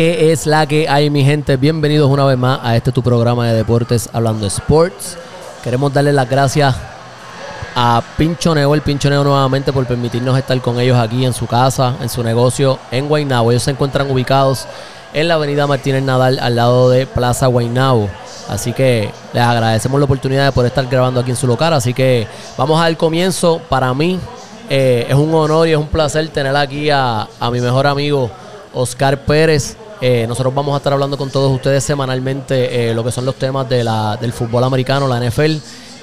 es la que hay, mi gente. Bienvenidos una vez más a este tu programa de deportes hablando sports. Queremos darle las gracias a Pinchoneo, el Pinchoneo nuevamente por permitirnos estar con ellos aquí en su casa, en su negocio en Guaynabo. Ellos se encuentran ubicados en la avenida Martínez Nadal al lado de Plaza Guaynabo. Así que les agradecemos la oportunidad de poder estar grabando aquí en su local. Así que vamos al comienzo. Para mí eh, es un honor y es un placer tener aquí a, a mi mejor amigo Oscar Pérez. Eh, nosotros vamos a estar hablando con todos ustedes semanalmente eh, lo que son los temas de la, del fútbol americano, la NFL.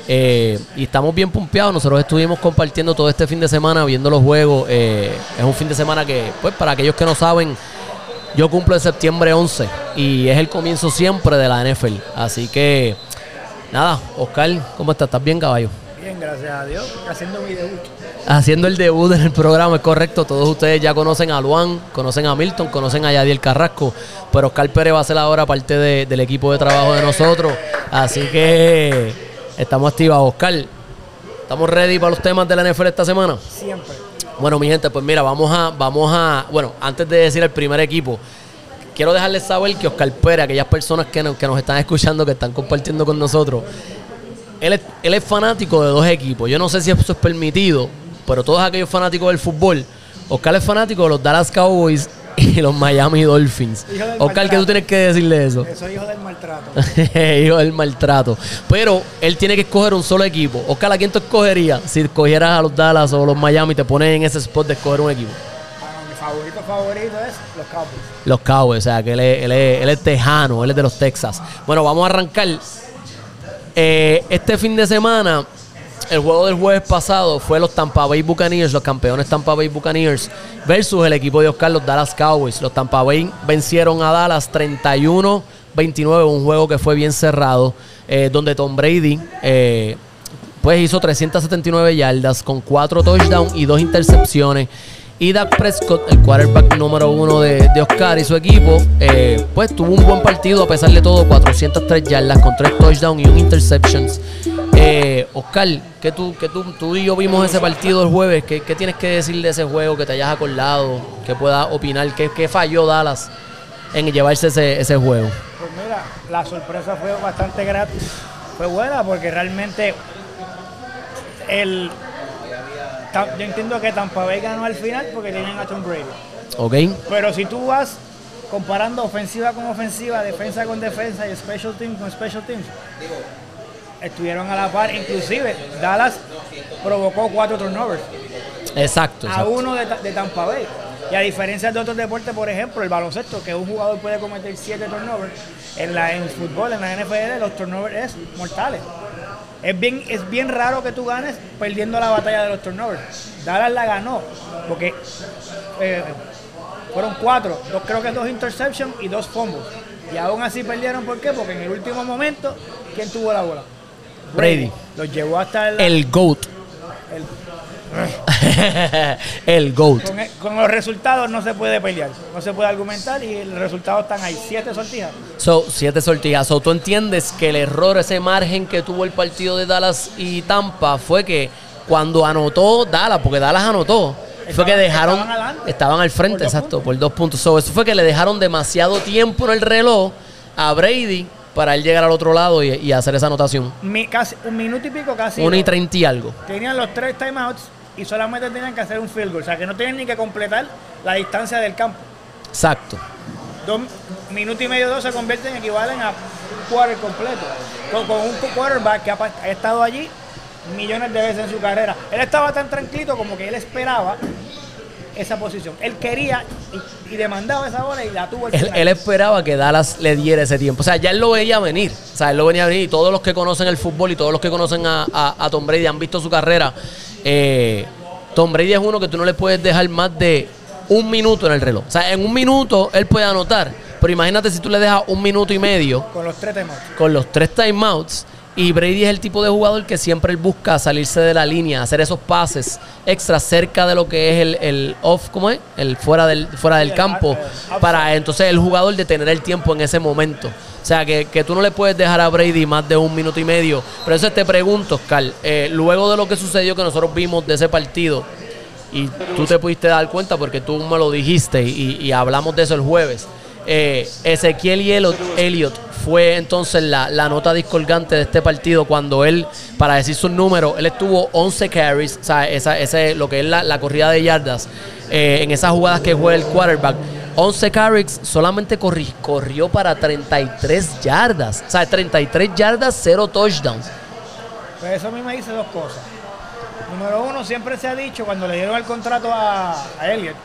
Eh, y estamos bien pumpeados. Nosotros estuvimos compartiendo todo este fin de semana, viendo los juegos. es un fin de semana que, pues, para aquellos que no saben, yo cumplo en septiembre 11 y es el comienzo siempre de la NFL. Así que, nada, Oscar, ¿cómo estás? ¿Estás bien, caballo? Bien, gracias a Dios, haciendo mi debut. Haciendo el debut en el programa, es correcto. Todos ustedes ya conocen a Luan, conocen a Milton, conocen a Yadiel Carrasco. Pero Oscar Pérez va a ser ahora parte de- del equipo de trabajo de nosotros. Así que estamos activados. Oscar, ¿estamos ready para los temas de la NFL esta semana? Siempre. Bueno, mi gente, pues mira, vamos a, vamos a, bueno, antes de decir el primer equipo, quiero dejarles saber que Oscar Pérez, aquellas personas que nos, que nos están escuchando, que están compartiendo con nosotros, él es, él es fanático de dos equipos. Yo no sé si eso es permitido, pero todos aquellos fanáticos del fútbol, Oscar es fanático de los Dallas Cowboys y los Miami Dolphins. Oscar, ¿qué tú tienes que decirle de eso? Soy hijo del maltrato. Hijo del maltrato. Pero él tiene que escoger un solo equipo. Oscar, ¿a quién tú escogerías? Si escogieras a los Dallas o los Miami, te pones en ese spot de escoger un equipo. Mi favorito favorito es los Cowboys. Los Cowboys, o sea, que él es, él es- él es tejano, él es de los Texas. Bueno, vamos a arrancar. Eh, este fin de semana, el juego del jueves pasado fue los Tampa Bay Buccaneers, los campeones Tampa Bay Buccaneers, versus el equipo de Oscar, los Dallas Cowboys. Los Tampa Bay vencieron a Dallas 31-29, un juego que fue bien cerrado, eh, donde Tom Brady eh, pues hizo 379 yardas con 4 touchdowns y 2 intercepciones. Y Dak Prescott, el quarterback número uno de, de Oscar y su equipo, eh, pues tuvo un buen partido a pesar de todo, 403 yardas con 3 touchdowns y un interceptions. Eh, Oscar, que tú, que tú, tú y yo vimos ese partido el jueves, ¿qué, qué tienes que decir de ese juego que te hayas acordado, que puedas opinar, qué, qué falló Dallas en llevarse ese, ese juego? Pues mira, la sorpresa fue bastante grata. Fue buena porque realmente el yo entiendo que Tampa Bay ganó al final porque tienen a Tom Brady. ¿Ok? Pero si tú vas comparando ofensiva con ofensiva, defensa con defensa y special teams con special teams, estuvieron a la par. Inclusive Dallas provocó cuatro turnovers. Exacto. a uno de Tampa Bay. Y a diferencia de otros deportes, por ejemplo, el baloncesto, que un jugador puede cometer siete turnovers, en, la, en el fútbol, en la NFL, los turnovers es mortales. Es bien, es bien raro que tú ganes perdiendo la batalla de los turnovers. Dallas la ganó, porque eh, fueron cuatro, dos, creo que dos interceptions y dos fumbles. Y aún así perdieron, ¿por qué? Porque en el último momento, ¿quién tuvo la bola? Brady. Los llevó hasta el, El GOAT. el- el GOAT. Con, e- con los resultados no se puede pelear, no se puede argumentar y los resultados están ahí. Siete sortijas. So, siete sortijas. So, tú entiendes que el error, ese margen que tuvo el partido de Dallas y Tampa fue que cuando anotó Dallas, porque Dallas anotó, fue Estaban- que dejaron, estaban adelante. estaban al frente, Por exacto, puntos. por dos puntos. So, eso fue que le dejaron demasiado tiempo en el reloj a Brady para él llegar al otro lado y, y hacer esa anotación. Mi- casi, un minuto y pico casi. Una y treinta y algo. Tenían los tres timeouts y solamente tenían que hacer un field goal. O sea que no tenían ni que completar la distancia del campo. Exacto. Dos minutos y medio, dos se convierten en equivalen a un quarter completo. Con, con un quarterback que ha, estado allí millones de veces en su carrera. Él estaba tan tranquilo como que él esperaba esa posición. Él quería y, y demandaba esa bola y la tuvo al Él, él esperaba que Dallas le diera ese tiempo. O sea, ya él lo veía venir. O sea, él lo venía a venir. Y todos los que conocen el fútbol y todos los que conocen a, a- a Tom Brady han visto su carrera. Eh, Tom Brady es uno que tú no le puedes dejar más de un minuto en el reloj. O sea, en un minuto él puede anotar. Pero imagínate si tú le dejas un minuto y medio con los tres timeouts. con los tres timeouts. Y Brady es el tipo de jugador que siempre él busca salirse de la línea, hacer esos pases extra cerca de lo que es el, el off, ¿cómo es? El fuera del, fuera del el campo. Para entonces el jugador detener el tiempo en ese momento. O sea, que, que tú no le puedes dejar a Brady más de un minuto y medio. Pero eso te pregunto, Oscar, eh, luego de lo que sucedió que nosotros vimos de ese partido, y tú te pudiste dar cuenta porque tú me lo dijiste y, y hablamos de eso el jueves. Eh, Ezequiel y Elliot, fue entonces la, la nota discolgante de este partido cuando él, para decir sus números, él estuvo 11 carries, o sea, esa, lo que es la, la corrida de yardas, eh, en esas jugadas que juega el quarterback. 11 carries, solamente corri- corrió para 33 yardas. O sea, 33 yardas, 0 touchdowns. Pues eso a mí me dice dos cosas. Número uno, siempre se ha dicho cuando le dieron el contrato a, a Elliott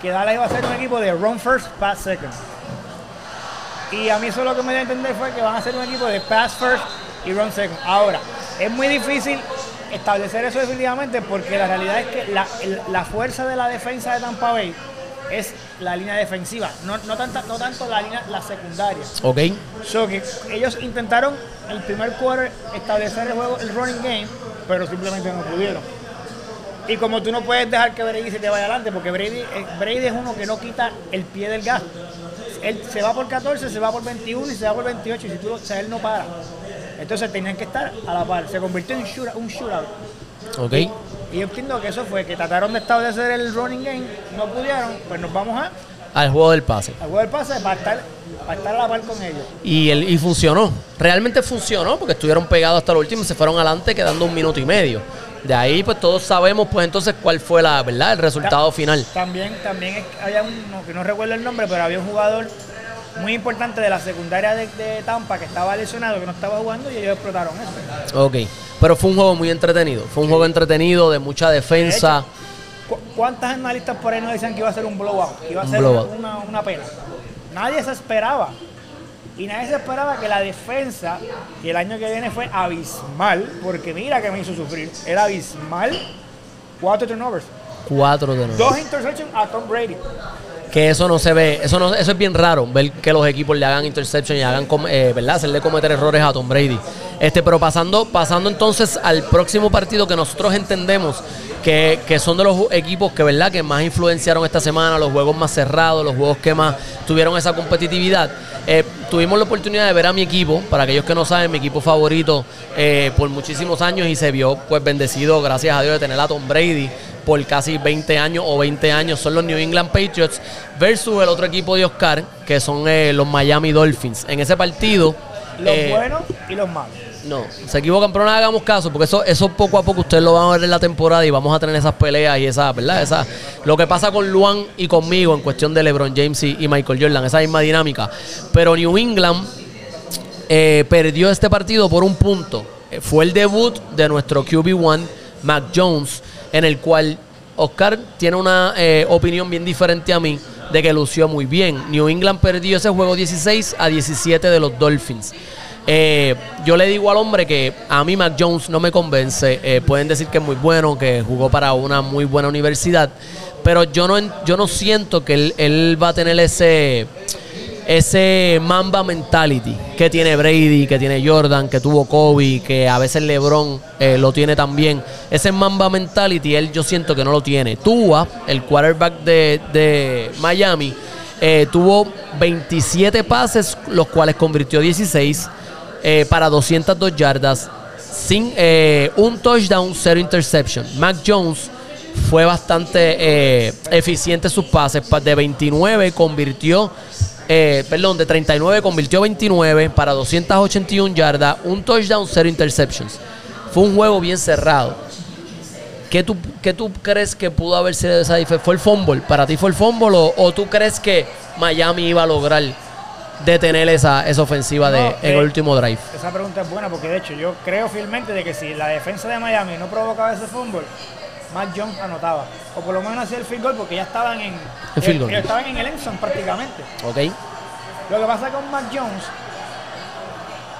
que Dallas iba a ser un equipo de run first, pass second. Y a mí eso lo que me dio a entender fue que van a ser un equipo de pass first y run second. Ahora, es muy difícil establecer eso definitivamente porque la realidad es que la fuerza de la defensa de Tampa Bay es la línea defensiva, no, no, tanta- no tanto la línea la secundaria. ¿Ok? So que ellos intentaron el primer quarter establecer el juego, el running game, pero simplemente no pudieron. Y como tú no puedes dejar que Brady se te vaya adelante, porque Brady, eh, Brady es uno que no quita el pie del gas. Él se va por 14, se va por 21 y se va por 28, y si tú, lo- o sea, él no para. Entonces tenían que estar a la par. Se convirtió en shootout- un shootout. ¿Ok? Y yo entiendo que eso fue que trataron de establecer el running game, no pudieron, pues nos vamos a, Al juego del pase. al juego del pase para estar, para estar a la par con ellos. Y, el, y funcionó. Realmente funcionó porque estuvieron pegados hasta lo último y se fueron adelante quedando un minuto y medio. De ahí, pues todos sabemos, pues entonces, cuál fue la verdad, el resultado final. También, también había un, no, que no recuerdo el nombre, pero había un jugador muy importante de la secundaria de, de Tampa que estaba lesionado, que no estaba jugando y ellos explotaron eso. Ok. Pero fue un juego muy entretenido. Fue un juego entretenido, de mucha defensa. ¿Cu- ¿Cuántas analistas por ahí nos decían que iba a ser un blowout? Que iba a Un ser una, una pena. Nadie se esperaba. Y nadie se esperaba que la defensa, que el año que viene fue abismal, porque mira que me hizo sufrir, era abismal. Cuatro turnovers. Cuatro nuevo. Dos interceptions a Tom Brady. Que eso no se ve, eso eso es bien raro, ver que los equipos le hagan interception y hagan, eh, ¿verdad? Hacerle cometer errores a Tom Brady. Este, pero pasando, pasando entonces al próximo partido que nosotros entendemos que, que son de los equipos que, ¿verdad? Que más influenciaron esta semana, los juegos más cerrados, los juegos que más tuvieron esa competitividad. Eh, tuvimos la oportunidad de ver a mi equipo, para aquellos que no saben, mi equipo favorito eh, por muchísimos años y se vio pues bendecido, gracias a Dios, de tener a Tom Brady por casi 20 años o 20 años son los New England Patriots versus el otro equipo de Oscar, que son eh, los Miami Dolphins. En ese partido... Los eh, buenos y los malos. no, se equivocan, pero no hagamos caso, porque eso, eso poco a poco ustedes lo van a ver en la temporada y vamos a tener esas peleas y esa, ¿verdad? Esa, lo que pasa con Luan y conmigo en cuestión de LeBron James y, y Michael Jordan, esa misma dinámica. Pero New England eh, perdió este partido por un punto. Fue el debut de nuestro QB1, Mac Jones, en el cual Oscar tiene una eh, opinión bien diferente a mí de que lució muy bien. New England perdió ese juego 16 a 17 de los Dolphins. Eh, yo le digo al hombre que a mí Mac Jones no me convence. Eh, pueden decir que es muy bueno, que jugó para una muy buena universidad, pero yo no, yo no siento que él, él va a tener ese ese Mamba mentality que tiene Brady, que tiene Jordan, que tuvo Kobe, que a veces LeBron eh, lo tiene también. Ese Mamba mentality él yo siento que no lo tiene. Tua, el quarterback de, de Miami, eh, tuvo 27 pases, los cuales convirtió 16 eh, para 202 yardas, sin eh, un touchdown, cero interception. Mac Jones fue bastante eh, eficiente en sus pases. Pa- De 29 convirtió, eh, perdón, de 39 convirtió 29 para 281 yardas, un touchdown, cero interceptions. Fue un juego bien cerrado. ¿Qué tú, qué tú crees que pudo haber sido esa diferencia? ¿Fue el fumble? ¿Para ti fue el fumble o, o tú crees que Miami iba a lograr detener esa, esa ofensiva de, en eh, el último drive? Esa pregunta es buena porque de hecho yo creo fielmente de que si la defensa de Miami no provocaba ese fútbol, Mac Jones anotaba. O por lo menos hacía el field goal porque ya estaban en, El field goal. estaban en el endzone prácticamente. ¿Ok? Lo que pasa con Mac Jones,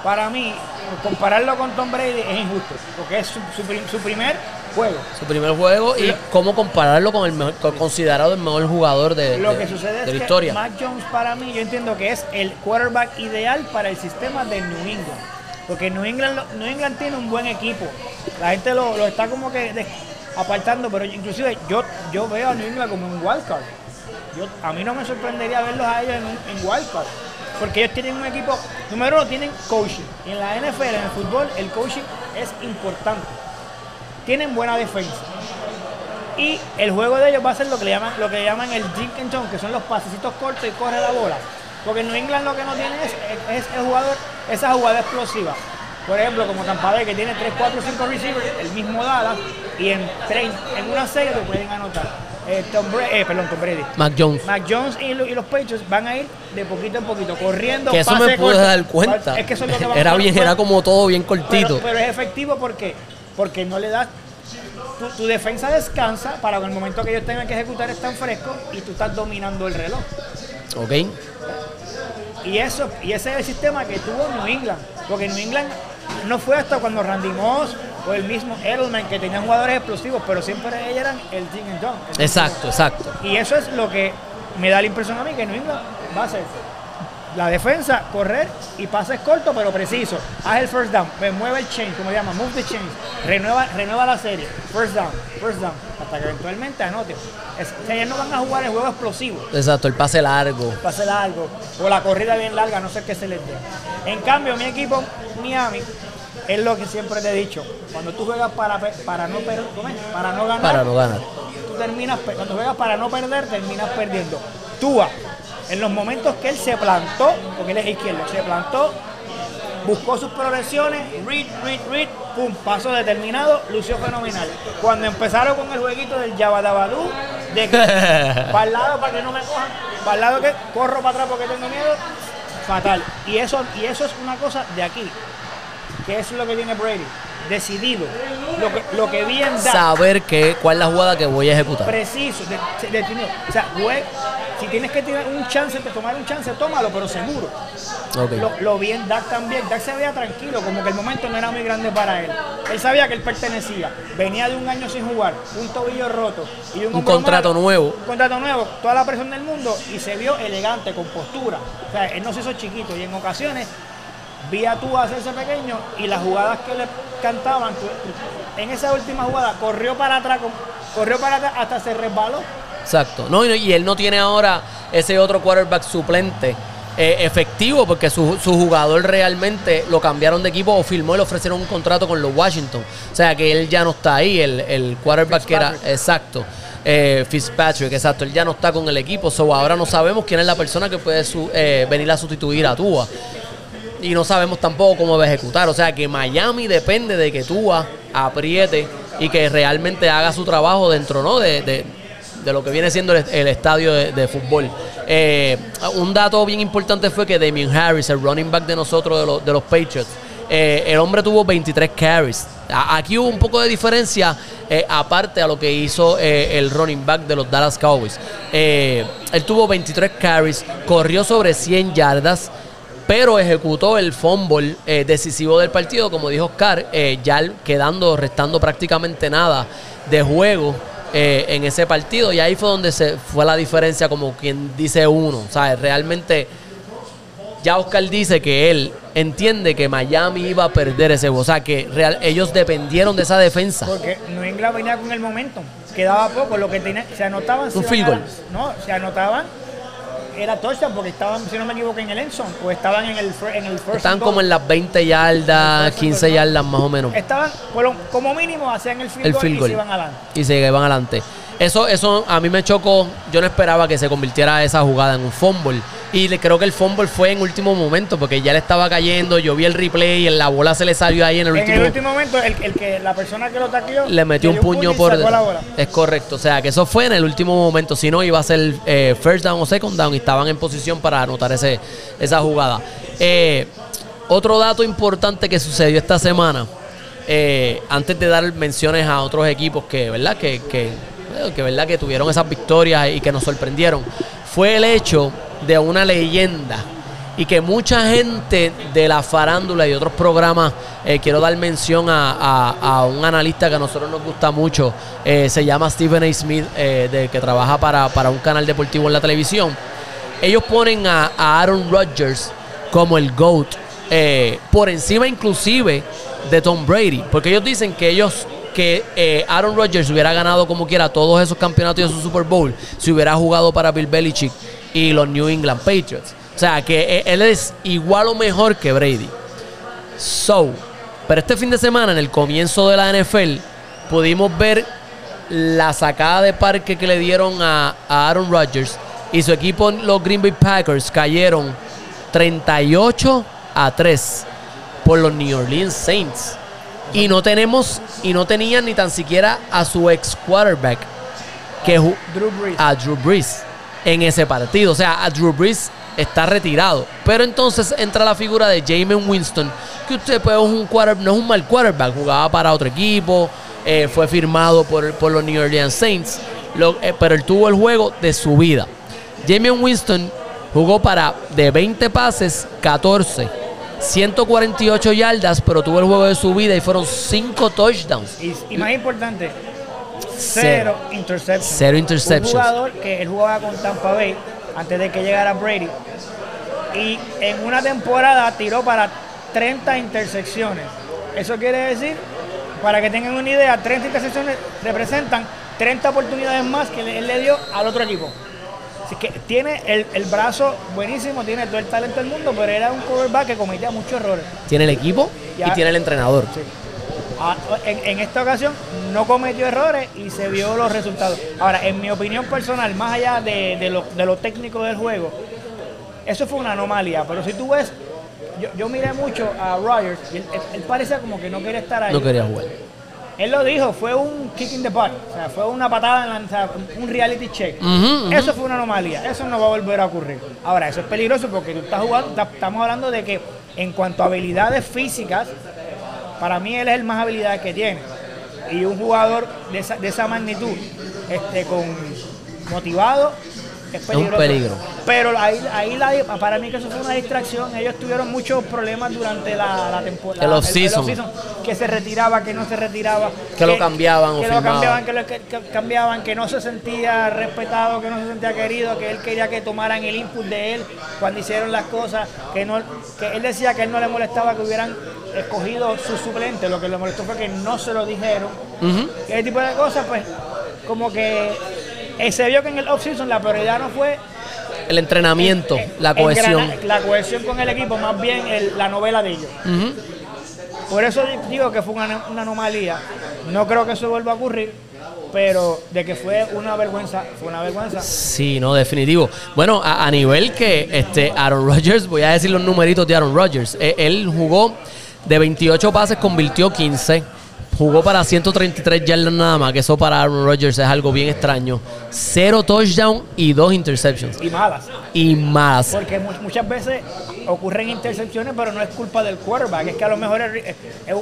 para mí, compararlo con Tom Brady es injusto. Porque es su, su prim- su primer juego. Su primer juego y cómo compararlo con el mejor- con- considerado el mejor jugador de, Lo de- que sucede de es la que historia. Mac Jones para mí yo entiendo que es el quarterback ideal para el sistema de New England. Porque New England, New England tiene un buen equipo. La gente lo, lo está como que apartando, pero inclusive yo, yo veo a New England como un wildcard. Yo, a mí no me sorprendería verlos a ellos en, en wildcard. Porque ellos tienen un equipo, número uno, tienen coaching. En la NFL, en el fútbol, el coaching es importante. Tienen buena defensa. Y el juego de ellos va a ser lo que llaman, lo que llaman el dink and dunk, que son los pasecitos cortos y corre la bola. Porque New England lo que no tiene es, es, el jugador, esa jugada explosiva. Por ejemplo, como Tampa Bay, que tiene 3, 4, 5 receivers, el mismo Dallas, y en, en una serie te pueden anotar. Eh, Tom Brady, eh, perdón, Tom Brady. Mac Jones. Mac Jones y, los Patriots van a ir de poquito en poquito, corriendo. Que eso me pude dar cuenta. Es que eso es lo que Era bien, era como todo bien cortito. Pero, es efectivo porque, porque no le das tu, defensa descansa para que el momento que ellos tengan que ejecutar están frescos y tú estás dominando el reloj. Ok. Y eso, y ese es el sistema que tuvo New England. Porque New England no fue hasta cuando Randy Moss o el mismo Edelman que tenían jugadores explosivos, pero siempre ellos eran el Jim and John. Exacto, exacto. Y eso es lo que me da la impresión a mí que New England va a ser la defensa, correr y pases cortos pero precisos. Haz el first down, mueve el chain, como se llama, move the chain, renueva, renueva la serie, first down, first down, hasta que eventualmente anote. ellos no van a jugar el juego explosivo. Exacto, el pase largo. El pase largo, o la corrida bien larga, no sé qué se les dé. En cambio, mi equipo, Miami, es lo que siempre te he dicho. Cuando tú juegas para, para, no, para no ganar, para no ganar. Tú terminas, cuando juegas para no perder, terminas perdiendo. Túa en los momentos que él se plantó, porque él es izquierdo, se plantó, buscó sus progresiones, read, read, read, pum, paso determinado, lució fenomenal. Cuando empezaron con el jueguito del Yabadabadú, de que para el lado para que no me cojan, para el lado que corro para atrás porque tengo miedo, fatal. Y eso, y eso es una cosa de aquí, que es lo que tiene Brady decidido, lo que, lo que bien da. Saber que, cuál es la jugada que voy a ejecutar. Preciso, definido. O sea, si tienes que tener un chance de tomar un chance, tómalo, pero seguro. Lo, bien Dak también. Dak se veía tranquilo, como que el momento no era muy grande para él. Él sabía que él pertenecía. Venía de un año sin jugar, un tobillo roto y un, contrato nuevo. Un contrato nuevo, toda la presión del mundo y se vio elegante, con postura. O sea, él no se hizo chiquito y en ocasiones vi a tú hacerse pequeño y las jugadas que le cantaban, en esa última jugada corrió para atrás, corrió para atrás hasta se resbaló. Exacto. No, y él no tiene ahora ese otro quarterback suplente eh, efectivo porque su, jugador realmente lo cambiaron de equipo o firmó y le ofrecieron un contrato con los Washington. O sea que él ya no está ahí, el, el quarterback que era exacto. Eh, Fitzpatrick, exacto, él ya no está con el equipo, so ahora no sabemos quién es la persona que puede eh, venir a sustituir a Tua y no sabemos tampoco cómo va a ejecutar. O sea que Miami depende de que Tua apriete y que realmente haga su trabajo dentro ¿no? de, lo que viene siendo el, estadio de, fútbol. Eh, un dato bien importante fue que Damien Harris, el running back de nosotros, de, los Patriots, eh, el hombre tuvo 23 carries. Aquí hubo un poco de diferencia, eh, aparte a lo que hizo el running back de los Dallas Cowboys. él tuvo 23 carries, corrió sobre 100 yardas pero ejecutó el fumble eh, decisivo del partido, como dijo Oscar, eh, ya quedando, restando prácticamente nada de juego eh, en ese partido. Y ahí fue donde se fue la diferencia, como quien dice uno. ¿sabes? Realmente, ya Oscar dice que él entiende que Miami iba a perder ese juego. O sea, que real, ellos dependieron de esa defensa. Porque New England venía con el momento. Quedaba poco, lo que tenía, se anotaban. Un field goal. No, se anotaban era touchdown porque estaban, si no me equivoco, en el Enson o estaban en el, en el first Estaban como en las 20 yardas, 15 yardas más o menos. Estaban, como mínimo, hacían el field, goal, y se iban adelante. Y se iban adelante. Eso, eso a mí me chocó. Yo no esperaba que se convirtiera esa jugada en un fumble. Y creo que el fumble fue en último momento, porque ya le estaba cayendo. Yo vi el replay y la bola se le salió ahí en el último En el último momento, el, que la persona que lo taqueó le metió un puño por. Es correcto. O sea, que eso fue en el último momento. Si no, iba a ser eh, first down o second down y estaban en posición para anotar ese, esa jugada. Eh, otro dato importante que sucedió esta semana. Eh, antes de dar menciones a otros equipos que, ¿verdad? Que, que, que, ¿verdad? que tuvieron esas victorias y que nos sorprendieron, fue el hecho de una leyenda y que mucha gente de la farándula y otros programas, eh, quiero dar mención a, un analista que a nosotros nos gusta mucho, eh, se llama Stephen A. Smith, eh, de, que trabaja para, un canal deportivo en la televisión. Ellos ponen a, Aaron Rodgers como el GOAT, por encima inclusive de Tom Brady, porque ellos dicen que ellos que Aaron Rodgers hubiera ganado como quiera todos esos campeonatos y esos Super Bowl si hubiera jugado para Bill Belichick y los New England Patriots. O sea, que e, él es igual o mejor que Brady. So, pero este fin de semana, en el comienzo de la NFL, pudimos ver la sacada de parque que le dieron a, Aaron Rodgers y su equipo, los Green Bay Packers, cayeron 38 a 3 por los New Orleans Saints. Y no tenemos, y no tenían ni tan siquiera a su ex quarterback, que Drew Brees. a Drew Brees en ese partido. O sea, a Drew Brees está retirado. Pero entonces entra la figura de Jamin Winston, que usted pues, es un no es un mal quarterback, jugaba para otro equipo, eh, fue firmado por, por los New Orleans Saints, lo- eh, pero él tuvo el juego de su vida. Jamin Winston jugó para de 20 pases, 14. 148 yardas, pero tuvo el juego de su vida y fueron 5 touchdowns. Y, y más importante, Cero. cero interceptions. Cero interceptions. Un jugador que él jugaba con Tampa Bay antes de que llegara Brady. Y en una temporada tiró para 30 intersecciones. Eso quiere decir, para que tengan una idea, 30 intersecciones representan 30 oportunidades más que él le dio al otro equipo. Así que tiene el, el brazo buenísimo, tiene todo el talento del mundo, pero era un quarterback que cometía muchos errores. Tiene el equipo y tiene el entrenador. Sí. En, en esta ocasión no cometió errores y se vio los resultados. Ahora, en mi opinión personal, más allá de, de lo, de lo técnico del juego, eso fue una anomalía. Pero si tú ves, yo, yo miré mucho a Rogers y él, él- él parecía como que no quería estar ahí. No quería jugar. Él lo dijo, fue un kick in the butt, o sea, fue una patada en la, o sea, un reality check. Eso fue una anomalía, eso no va a volver a ocurrir. Ahora, eso es peligroso porque tú estás jugando, ta- estamos hablando de que en cuanto a habilidades físicas, para mí él es el más habilidad que tiene. Y un jugador de esa, de esa magnitud, este, con motivado, es un peligroso. peligro. Pero ahí, ahí la- para mí que eso fue una distracción. Ellos tuvieron muchos problemas durante la, la temporada. El off-season. Que se retiraba, que no se retiraba. Que lo cambiaban o Que lo firmaban. cambiaban, que lo que- que cambiaban, que no se sentía respetado, que no se sentía querido, que él quería que tomaran el input de él cuando hicieron las cosas. Que, no, que él decía que él no le molestaba que hubieran escogido su suplente. Lo que le molestó fue que no se lo dijeron. Ese tipo de cosas, pues, como que se vio que en el off-season la prioridad no fue El entrenamiento, eh, la cohesión. la cohesión con el equipo, más bien el- la novela de ellos. Por eso digo que fue una, una anomalía. No creo que eso vuelva a ocurrir, pero de que fue una vergüenza, fue una vergüenza. Sí, no, definitivo. Bueno, a, a nivel que este Aaron Rodgers, voy a decir los numeritos de Aaron Rodgers. Eh, él jugó de 28 pases, convirtió 15. Jugó para 133 yardas nada más, que eso para Aaron Rodgers es algo bien extraño. Cero touchdown y dos interceptions. Y malas. Y más. Porque mu- muchas veces ocurren intercepciones, pero no es culpa del quarterback. Es que a lo mejor el, el-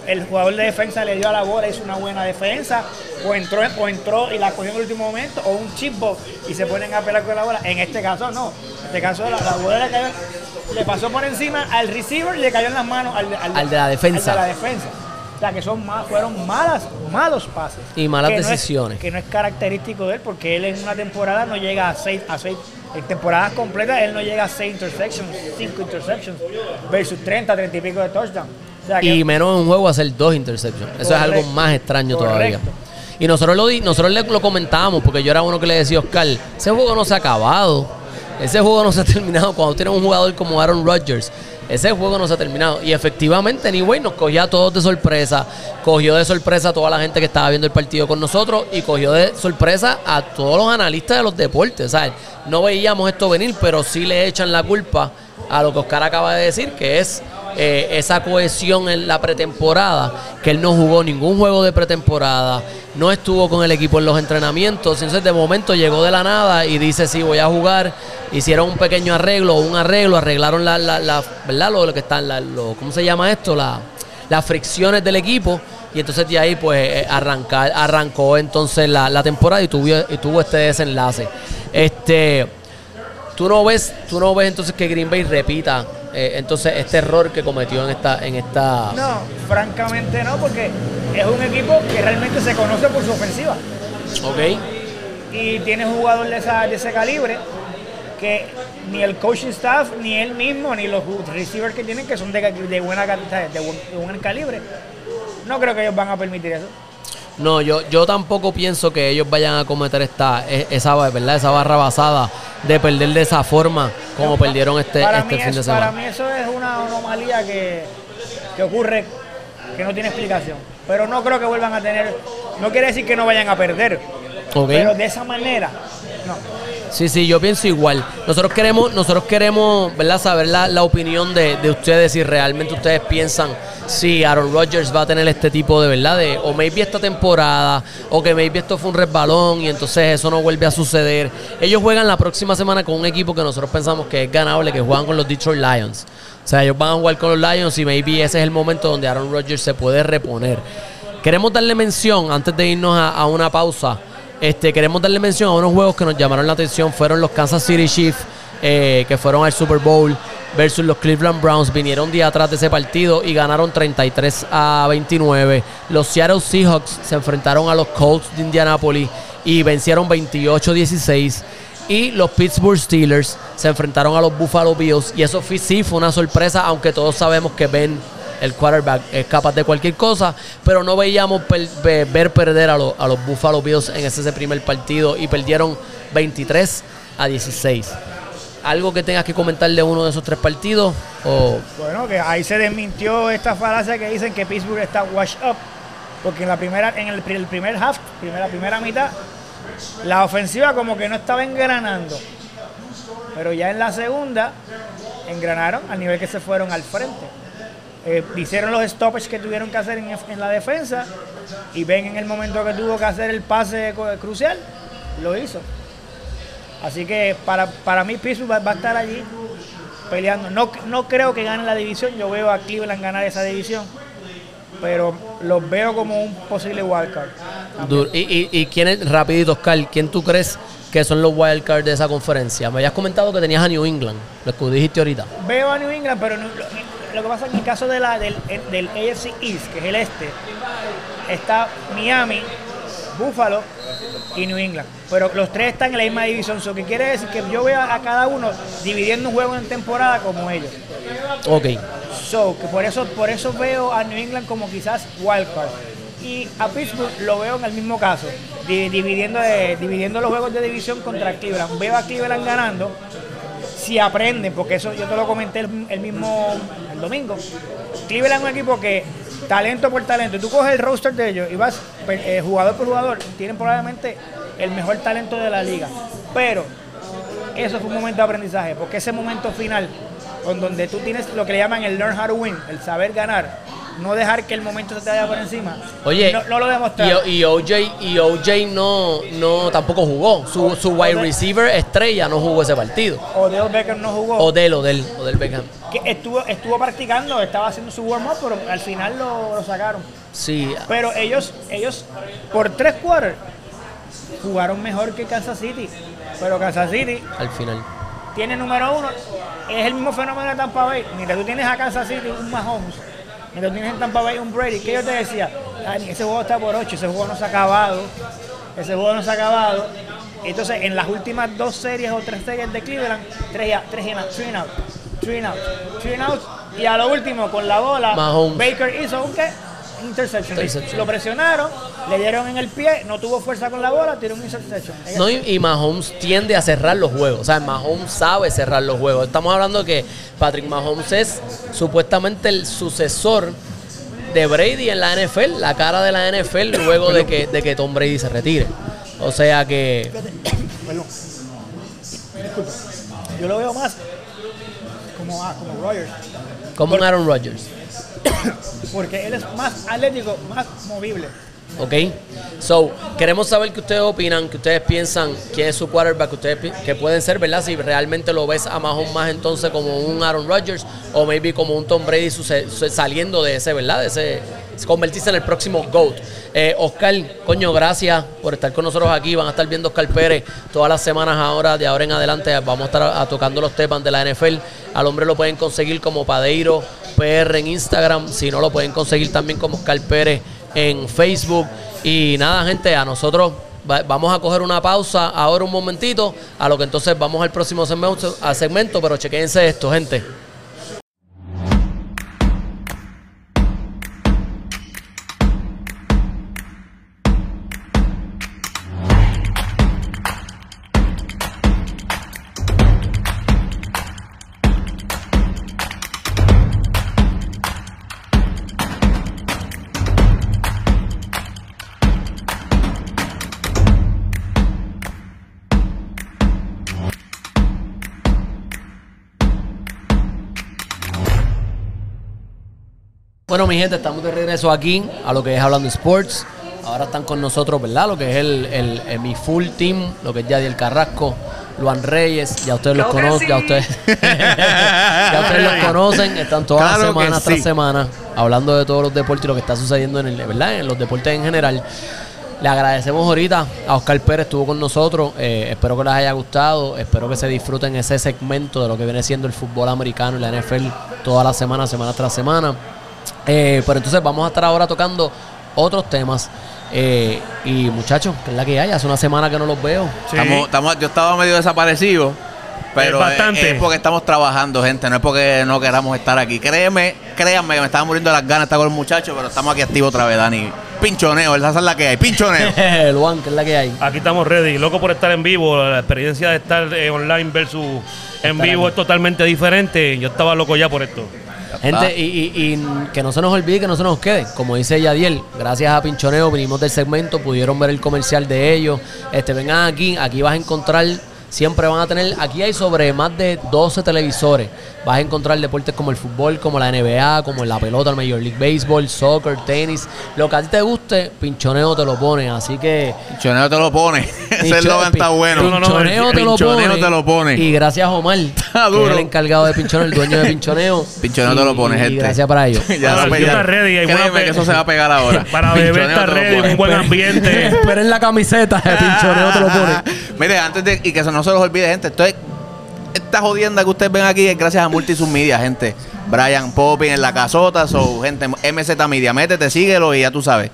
el jugador de defensa le dio a la bola, hizo una buena defensa, o entró, o entró y la cogió en el último momento, o un chip ball y se ponen a pelear con la bola. En este caso no. En este caso la, la bola le, cayó- le pasó por encima al receiver y le cayó en las manos al, Al de la defensa. al de la defensa. Sea, que son ma- fueron malas, malos pases. Y malas Que no es- decisiones. que no es característico de él, porque él en una temporada no llega a seis, a seis en temporadas completas él no llega a seis interceptions, cinco interceptions, versus 30, 30 y pico de touchdown. O sea, que- Y menos en un juego hacer dos interceptions. Eso es algo más extraño todavía. Y nosotros lo, di- nosotros le, lo comentábamos, porque yo era uno que le decía a Oscar, ese juego no se ha acabado. Ese juego no se ha terminado. Cuando tienes un jugador como Aaron Rodgers, ese juego no se ha terminado. Y efectivamente, Anyway nos cogió a todos de sorpresa. Cogió de sorpresa a toda la gente que estaba viendo el partido con nosotros y cogió de sorpresa a todos los analistas de los deportes. ¿sabes? No veíamos esto venir, pero sí le echan la culpa a lo que Oscar acaba de decir, que es eh, esa cohesión en la pretemporada, que él no jugó ningún juego de pretemporada, no estuvo con el equipo en los entrenamientos, entonces de momento llegó de la nada y dice sí voy a jugar, hicieron un pequeño arreglo, un arreglo, arreglaron la, la, ¿verdad? Que están, ¿cómo se llama esto? La, las fricciones del equipo y entonces de ahí pues eh, arrancar, arrancó entonces la, la temporada y tuvo, y tuvo este desenlace. Este, tú no ves, tú no ves entonces que Green Bay repita eh, entonces este error que cometió en esta, en esta. No, francamente no, porque es un equipo que realmente se conoce por su ofensiva. Ok. y tiene un jugador de, esa- de ese calibre que ni el coaching staff, ni él mismo, ni los receivers que tienen, que son de, de buena calidad, de buen, de buen calibre, no creo que ellos van a permitir eso. No, yo, yo tampoco pienso que ellos vayan a cometer esta, e- esa, ¿verdad? esa barra basada de perder de esa forma como perdieron este, para, este mí fin de es- para semana. mí eso es una anomalía que, que ocurre, que no tiene explicación. Pero no creo que vuelvan a tener, no quiere decir que no vayan a perder, pero de esa manera, No. Sí, sí, yo pienso igual. Nosotros queremos, nosotros queremos, ¿verdad? Saber la, la opinión de, de ustedes si realmente ustedes piensan si Aaron Rodgers va a tener este tipo de verdad de o maybe esta temporada o que maybe esto fue un resbalón y entonces eso no vuelve a suceder. Ellos juegan la próxima semana con un equipo que nosotros pensamos que es ganable, que juegan con los Detroit Lions. O sea, ellos van a jugar con los Lions y maybe ese es el momento donde Aaron Rodgers se puede reponer. Queremos darle mención antes de irnos a, a una pausa. Este, queremos darle mención a unos juegos que nos llamaron la atención. Fueron los Kansas City Chiefs, eh, que fueron al Super Bowl, versus los Cleveland Browns. Vinieron día atrás de ese partido y ganaron 33 a 29. Los Seattle Seahawks se enfrentaron a los Colts de Indianapolis y vencieron 28-16. Y los Pittsburgh Steelers se enfrentaron a los Buffalo Bills. Y eso sí fue una sorpresa, aunque todos sabemos que Ben el quarterback es capaz de cualquier cosa, pero no veíamos ver perder a, los- a los Buffalo Bills en ese, primer partido y perdieron 23 a 16. ¿Algo que tengas que comentar de uno de esos tres partidos? O, Bueno, que ahí se desmintió esta falacia que dicen que Pittsburgh está wash up. Porque en la primera, en el, el primer half, primera, primera mitad, la ofensiva como que no estaba engranando. Pero ya en la segunda, engranaron al nivel que se fueron al frente. Eh, hicieron los stoppage que tuvieron que hacer en, en la defensa y ven en el momento que tuvo que hacer el pase crucial, lo hizo. Así que para, para mí Pittsburgh va, va a estar allí peleando. No, no creo que gane la división, yo veo a Cleveland ganar esa división, pero los veo como un posible wildcard. y, y, y quién es, rapidito, Oscar, ¿quién tú crees que son los wildcards de esa conferencia? Me habías comentado que tenías a New England, lo que dijiste ahorita. Veo a New England, pero no- lo, que pasa en el caso de la, del, del AFC East, que es el este, está Miami, Buffalo y New England. Pero los tres están en la misma división. Eso que quiere decir que yo veo a cada uno dividiendo un juego en temporada como ellos. Ok. So, que por eso, por eso veo a New England como quizás wildcard. Y a Pittsburgh lo veo en el mismo caso, di- dividiendo, de- dividiendo los juegos de división contra Cleveland. Veo a Cleveland ganando si aprenden, porque eso yo te lo comenté el, el mismo domingo. Cleveland es un equipo que, talento por talento, tú coges el roster de ellos y vas pe- eh, jugador por jugador, tienen probablemente el mejor talento de la liga. Pero eso fue un momento de aprendizaje, porque ese momento final, con donde tú tienes lo que le llaman el learn how to win, el saber ganar, no dejar que el momento se te vaya por encima. Oye, no, no lo demostraron. Y, y OJ, y OJ no, no tampoco jugó. Su, su wide receiver estrella no jugó ese partido. Odell Beckham no jugó. Odell, Odell, Odell Beckham. que estuvo, estuvo practicando, estaba haciendo su warm-up, pero al final lo, lo sacaron. Sí, Pero ellos, ellos por tres quarters jugaron mejor que Kansas City. Pero Kansas City al final. tiene número uno, es el mismo fenómeno de Tampa Bay. Mientras tú tienes a Kansas City un Mahomes, mientras tienes en Tampa Bay un Brady, que yo te decía, Dani, ese juego está por ocho, ese juego no se ha acabado, ese juego no se ha acabado. Entonces, en las últimas dos series o tres series de Cleveland, tres, tres in out, three out, three out, three out, y a lo último, con la bola, Mahomes. Baker hizo un qué? Interception. Interception. Lo presionaron, le dieron en el pie, no tuvo fuerza con la bola, tiró un interception. No, y, y Mahomes tiende a cerrar los juegos. O sea, Mahomes sabe cerrar los juegos. Estamos hablando que Patrick Mahomes es supuestamente el sucesor de Brady en la NFL, la cara de la NFL luego de que, de que Tom Brady se retire. O sea que Perdón. Disculpa. Yo lo veo más como, ah, como Rogers. como un Aaron Rodgers. Porque él es más atlético, más movible. ¿Ok? So, queremos saber qué ustedes opinan, que ustedes piensan quién es su quarterback, que ustedes que pueden ser, ¿verdad? Si realmente lo ves a Mahomes más entonces como un Aaron Rodgers o maybe como un Tom Brady saliendo de ese, ¿verdad? De ese, convertirse en el próximo GOAT. Eh, Oscar, coño, gracias por estar con nosotros aquí. Van a estar viendo Oscar Pérez todas las semanas ahora, de ahora en adelante. Vamos a estar tocando los temas de la NFL. Al hombre lo pueden conseguir como Padeiro PR en Instagram. Si no, lo pueden conseguir también como Oscar Pérez en Facebook. Y nada, gente, a nosotros va- vamos a coger una pausa ahora un momentito, a lo que entonces vamos al próximo segmento, a segmento pero chequense esto, gente. Mi gente, estamos de regreso aquí a lo que es Hablando Sports. Ahora están con nosotros, ¿verdad? Lo que es el, el- el- mi full team, lo que es Yadiel Carrasco, Luan Reyes, ya ustedes los conocen, ya ustedes, ya ustedes los conocen, están todas las Claro semanas tras sí. semana hablando de todos los deportes y lo que está sucediendo en el, ¿verdad? En los deportes en general. Le agradecemos ahorita a Oscar Pérez, estuvo con nosotros. eh, espero que les haya gustado. Espero que se disfruten ese segmento de lo que viene siendo el fútbol americano y la NFL toda la semana, semana tras semana. Eh, pero entonces vamos a estar ahora tocando otros temas. Eh, y muchachos, que es la que hay. Hace una semana que no los veo. Sí. Estamos, estamos- yo estaba medio desaparecido, pero Es bastante. es, es porque estamos trabajando, gente. No es porque no queramos estar aquí. Créeme, créanme que me estaba muriendo las ganas de estar con los muchachos, pero estamos aquí activos otra vez, Dani. Pinchoneo, esa es la que hay. Pinchoneo. Luan, que es la que hay. Aquí estamos ready, loco por estar en vivo. La experiencia de estar eh, online versus en Estar vivo aquí. es totalmente diferente. Yo estaba loco ya por esto. Gente, y, que no se nos olvide, que no se nos quede. Como dice Yadiel, gracias a Pinchoneo vinimos del segmento, pudieron ver el comercial de ellos. Este, vengan aquí, aquí vas a encontrar, siempre van a tener, aquí hay sobre más de 12 televisores. Vas a encontrar deportes como el fútbol, como la NBA, como la pelota, el Major League Baseball, soccer, tenis. Lo que a ti te guste, Pinchoneo te lo pone. Así que Pinchoneo te lo pone. Ese eslogan está bueno. No, no, no, Pinchoneo el te lo Pinchoneo pone. te lo pone. Y gracias a Omar, que duro. es el encargado de Pinchoneo, el dueño de Pinchoneo. Pinchoneo te Y- lo pone, y gente. gracias para ellos. Ya ya- está ready, hay Créeme que eso se va a pegar ahora. Para beber está te lo ready, un buen ambiente. Esperen la camiseta de Pinchoneo te lo pone. Mire, antes de y que se no se los olvide, gente, esto es- esta jodienda que ustedes ven aquí es gracias a Multisus Media, gente. Brian Popping en la casota, so, gente, MZ Media, métete, síguelo y ya tú sabes.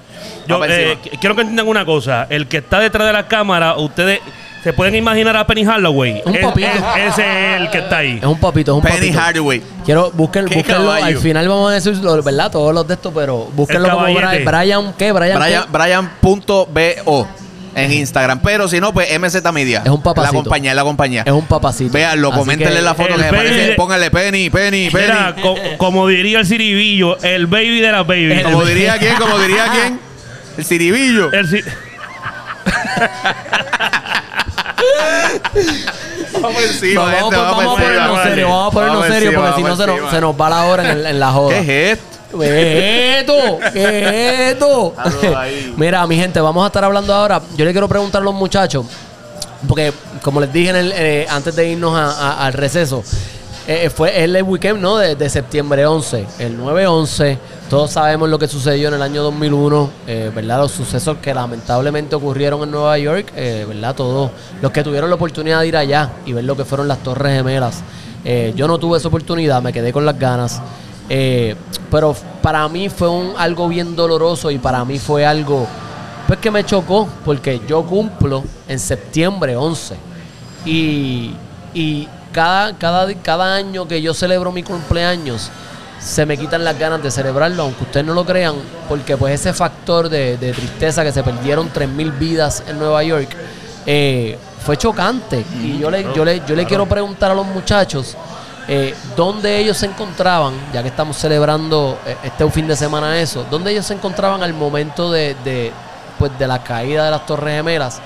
Yo eh, quiero que entiendan una cosa. El que está detrás de la cámara, ustedes se pueden imaginar a Penny Hardaway. Un papito. es- ese es el que está ahí. Es un papito, es un Penny papito. Hardaway. Quiero, busquen, búsquenlo. Al final vamos a decir, lo- ¿verdad? Todos los de estos, pero búsquenlo como. Brian. Brian, ¿qué? Brian, Brian. Brian.bo en Instagram. Pero si no, pues MZ Media. Es un papacito. La compañía, es la compañía. Es un papacito. Véanlo, Así coméntenle que- la foto que se parece. Pónganle Penny, Penny, Penny. Mira, co- como diría el ciribillo, el baby de la baby. Como diría quién, como diría quién. El ciribillo. El ci- Vamos encima, vamos, gente, por- vamos a encima. ponernos serio, vamos a ponernos Vamos serio, porque si no vamos se nos, encima. se nos va la hora en, el- en la joda. ¿Qué es esto? ¿Qué es esto? ¿Qué es esto? Algo ahí. Mira, mi gente, vamos a estar hablando ahora. Yo le quiero preguntar a los muchachos, porque como les dije en el, eh, antes de irnos a- a- al receso, eh, fue el weekend ¿no? de, de septiembre 11, el 9-11. Todos sabemos lo que sucedió en el año 2001, eh, ¿verdad? Los sucesos que lamentablemente ocurrieron en Nueva York, eh, ¿verdad? Todos los que tuvieron la oportunidad de ir allá y ver lo que fueron las Torres Gemelas. Eh, yo no tuve esa oportunidad, me quedé con las ganas. Eh, pero para mí fue un, algo bien doloroso y para mí fue algo pues que me chocó porque yo cumplo en septiembre 11 y, y cada, cada, cada año que yo celebro mi cumpleaños se me quitan las ganas de celebrarlo, aunque ustedes no lo crean, porque pues ese factor de, de tristeza que se perdieron 3.000 vidas en Nueva York eh, fue chocante. Y yo le, yo le, yo le quiero preguntar a los muchachos eh, dónde ellos se encontraban, ya que estamos celebrando eh, este fin de semana eso, dónde ellos se encontraban al momento de, pues, de la caída de las Torres Gemelas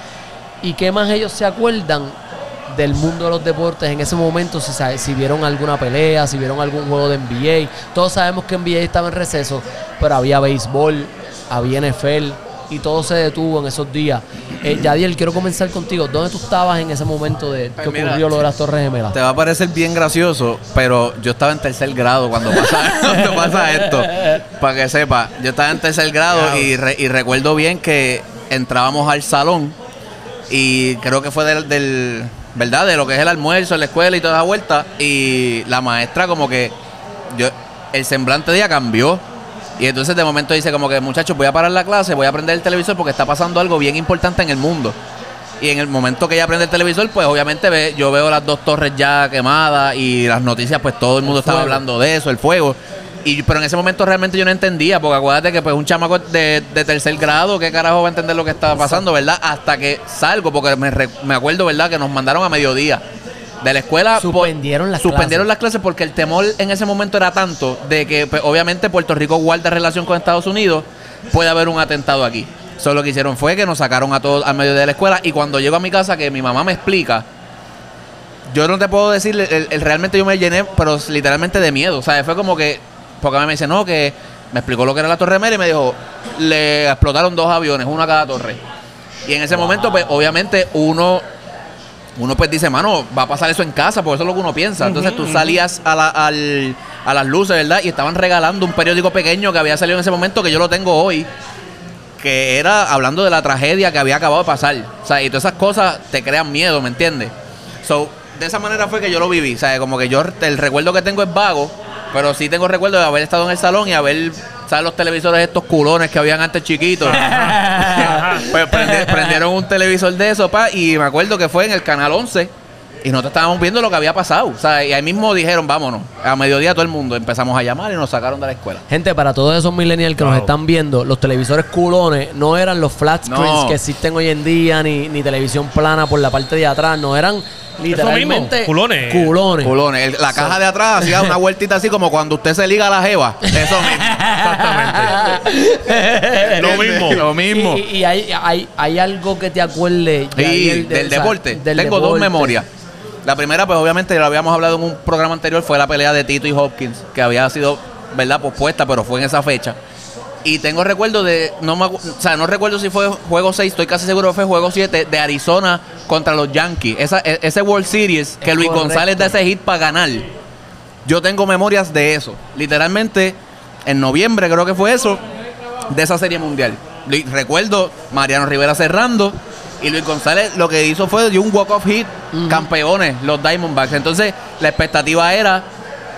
y qué más ellos se acuerdan del mundo de los deportes en ese momento, si, si vieron alguna pelea, si vieron algún juego de NBA. Todos sabemos que NBA estaba en receso, pero había béisbol, había NFL y todo se detuvo en esos días. Eh, Yadiel, quiero comenzar contigo. ¿Dónde tú estabas en ese momento de Pues que mira, ocurrió lo de las Torres Gemelas? Te va a parecer bien gracioso, pero yo estaba en tercer grado cuando pasa, cuando pasa esto. Para que sepa, yo estaba en tercer grado y, re- y recuerdo bien que entrábamos al salón y creo que fue del, del- ¿verdad? De lo que es el almuerzo en la escuela y toda esa vuelta. Y la maestra como que yo el semblante de ella cambió. Y entonces de momento dice como que muchachos voy a parar la clase, voy a prender el televisor porque está pasando algo bien importante en el mundo. Y en el momento que ella prende el televisor, pues obviamente ve, yo veo las dos torres ya quemadas y las noticias, pues todo el mundo estaba hablando de eso, el fuego. Y, pero en ese momento realmente yo no entendía, porque acuérdate que pues un chamaco de, de tercer grado, ¿qué carajo va a entender lo que estaba pasando, verdad? Hasta que salgo, porque me, me acuerdo, ¿verdad? Que nos mandaron a mediodía de la escuela. por- Suspendieron las Suspendieron clases. las clases porque el temor en ese momento era tanto de que pues, obviamente Puerto Rico guarda relación con Estados Unidos, puede haber un atentado aquí. Solo lo que hicieron fue que nos sacaron a todos al medio de la escuela y cuando llego a mi casa que mi mamá me explica, yo no te puedo decir, el, el- realmente yo me llené, pero literalmente de miedo. O sea, fue como que, porque a mí me dice, no, que Me explicó lo que era la Torre Mera y me dijo, le explotaron dos aviones, uno a cada torre. Y en ese momento, pues, obviamente, uno, uno pues dice, mano, va a pasar eso en casa, porque eso es lo que uno piensa. Entonces tú salías a, la- al- a las luces, ¿verdad? Y estaban regalando un periódico pequeño que había salido en ese momento, que yo lo tengo hoy, que era hablando de la tragedia que había acabado de pasar. O sea, y todas esas cosas te crean miedo, ¿me entiendes? So, de esa manera fue que yo lo viví. O sea, como que yo, el recuerdo que tengo es vago, pero sí tengo recuerdo de haber estado en el salón y haber, ¿sabes? Los televisores estos culones que habían antes chiquitos. pues prendi- prendieron un televisor de eso, pa, y me acuerdo que fue en el canal 11. Y nosotros estábamos viendo lo que había pasado. O sea, y ahí mismo dijeron, vámonos. A mediodía todo el mundo empezamos a llamar y nos sacaron de la escuela. Gente, para todos esos millennials que nos están viendo, los televisores culones no eran los flat screens No. que existen hoy en día, ni, ni televisión plana por la parte de atrás, no eran literalmente mismo, culones. culones. Culones. El- la caja de atrás hacía una vueltita así como cuando usted se liga a la jeva. Eso mismo. Exactamente. Lo mismo. Lo mismo. Y, y hay, hay, hay algo que te acuerde Yadiel, de- del o sea, deporte. del Tengo dos deporte. memorias. La primera, pues obviamente lo habíamos hablado en un programa anterior, fue la pelea de Tito y Hopkins, que había sido, ¿verdad?, pospuesta, pero fue en esa fecha. Y tengo recuerdo de, no me, o sea, no recuerdo si fue juego 6, estoy casi seguro que fue juego 7 de Arizona contra los Yankees. Esa, e- ese World Series que Es Luis correcto. González da ese hit para ganar. Yo tengo memorias de eso. Literalmente, en noviembre creo que fue eso, de esa serie mundial. Recuerdo Mariano Rivera cerrando y Luis González lo que hizo fue dio un walk-off hit, campeones, los Diamondbacks. Entonces, la expectativa era,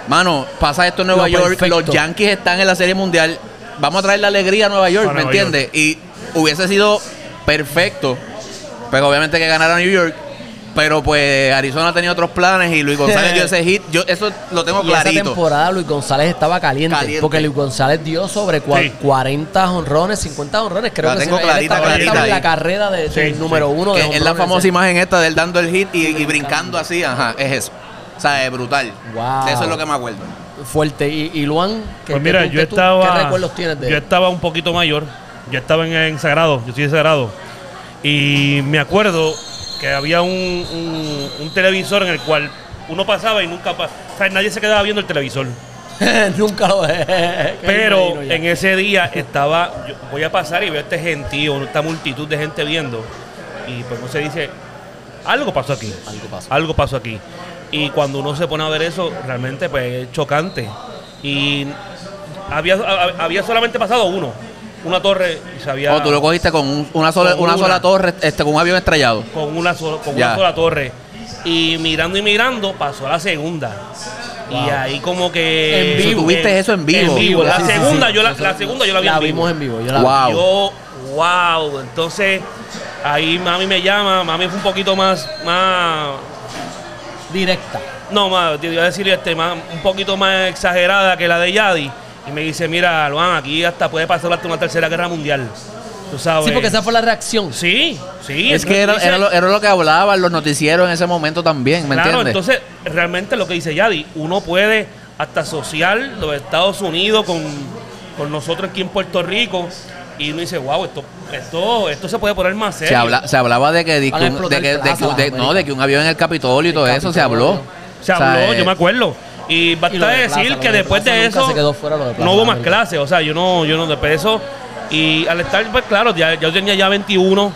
mano, pasa esto en Nueva Lo York, perfecto. los Yankees están en la serie mundial, vamos a traer la alegría a Nueva York, A ¿me entiendes? Y hubiese sido perfecto, pero obviamente que ganara New York. Pero pues Arizona tenía otros planes y Luis González dio ese hit. Yo eso lo tengo Y esa clarito. temporada Luis González estaba caliente, Caliente. porque Luis González dio sobre cua- Sí. 40 honrones, 50 honrones, creo La que tengo clarita, estaba, clarita en ahí. la carrera de, Sí, del sí. número uno de es la famosa imagen esta de él dando el hit y, y brincando así, ajá, es eso. O sea, es brutal. Wow. Eso es lo que me acuerdo. Fuerte. Y, y Luan, ¿qué, Pues mira, tú- yo tú- estaba. ¿qué recuerdos tienes de Yo él? estaba un poquito mayor. Yo estaba en, en Sagrado. Yo estoy en Sagrado. Y me acuerdo que había un, un- un televisor en el cual uno pasaba y nunca pasaba. O sea, nadie se quedaba viendo el televisor. Nunca lo. Pero en ese día estaba. yo voy a pasar y veo este gentío, esta multitud de gente viendo. Y pues uno se dice. Algo pasó aquí. Algo pasó. Algo pasó aquí. Y cuando uno se pone a ver eso, realmente pues es chocante. Y había, hab- había solamente pasado uno. Una torre y se había. O tú lo cogiste con un- una sola, Con una una. sola torre, este, con un avión estrellado. con una sola, con Ya. una sola torre. Y mirando y mirando, pasó a la segunda. Y ahí como que. En vivo. Tú viste eso en vivo. En vivo. La Sí, sí, segunda, sí. yo la, la segunda yo la vi La en vivo. vimos en vivo. Yo la Wow. Yo, wow. Entonces, ahí mami me llama. Mami fue un poquito más, más, Directa. no, más, te iba a decir este, más, un poquito más exagerada que la de Yadi. Y me dice, mira, Luan, aquí hasta puede pasar hasta una tercera guerra mundial. Tú sabes. Sí, porque esa fue la reacción. Sí, sí. Es que era, dice- era, lo, era lo que hablaban los noticieros en ese momento también, ¿me Claro, entiendes? entonces, realmente lo que dice Yadi, uno puede hasta asociar los Estados Unidos con, con nosotros aquí en Puerto Rico. Y uno dice, wow, esto, esto, esto se puede poner más serio. se, habla, se hablaba de que, de que un- de de de- no, de que un avión en el Capitolio y todo El eso se habló. Se O sea, habló, eh, yo me acuerdo. Y basta Y de decir Plaza, que de después de eso se quedó fuera lo de Plaza no hubo más clases. O sea, yo no, yo no después de eso. Y al estar, pues claro, ya, ya yo tenía ya 21,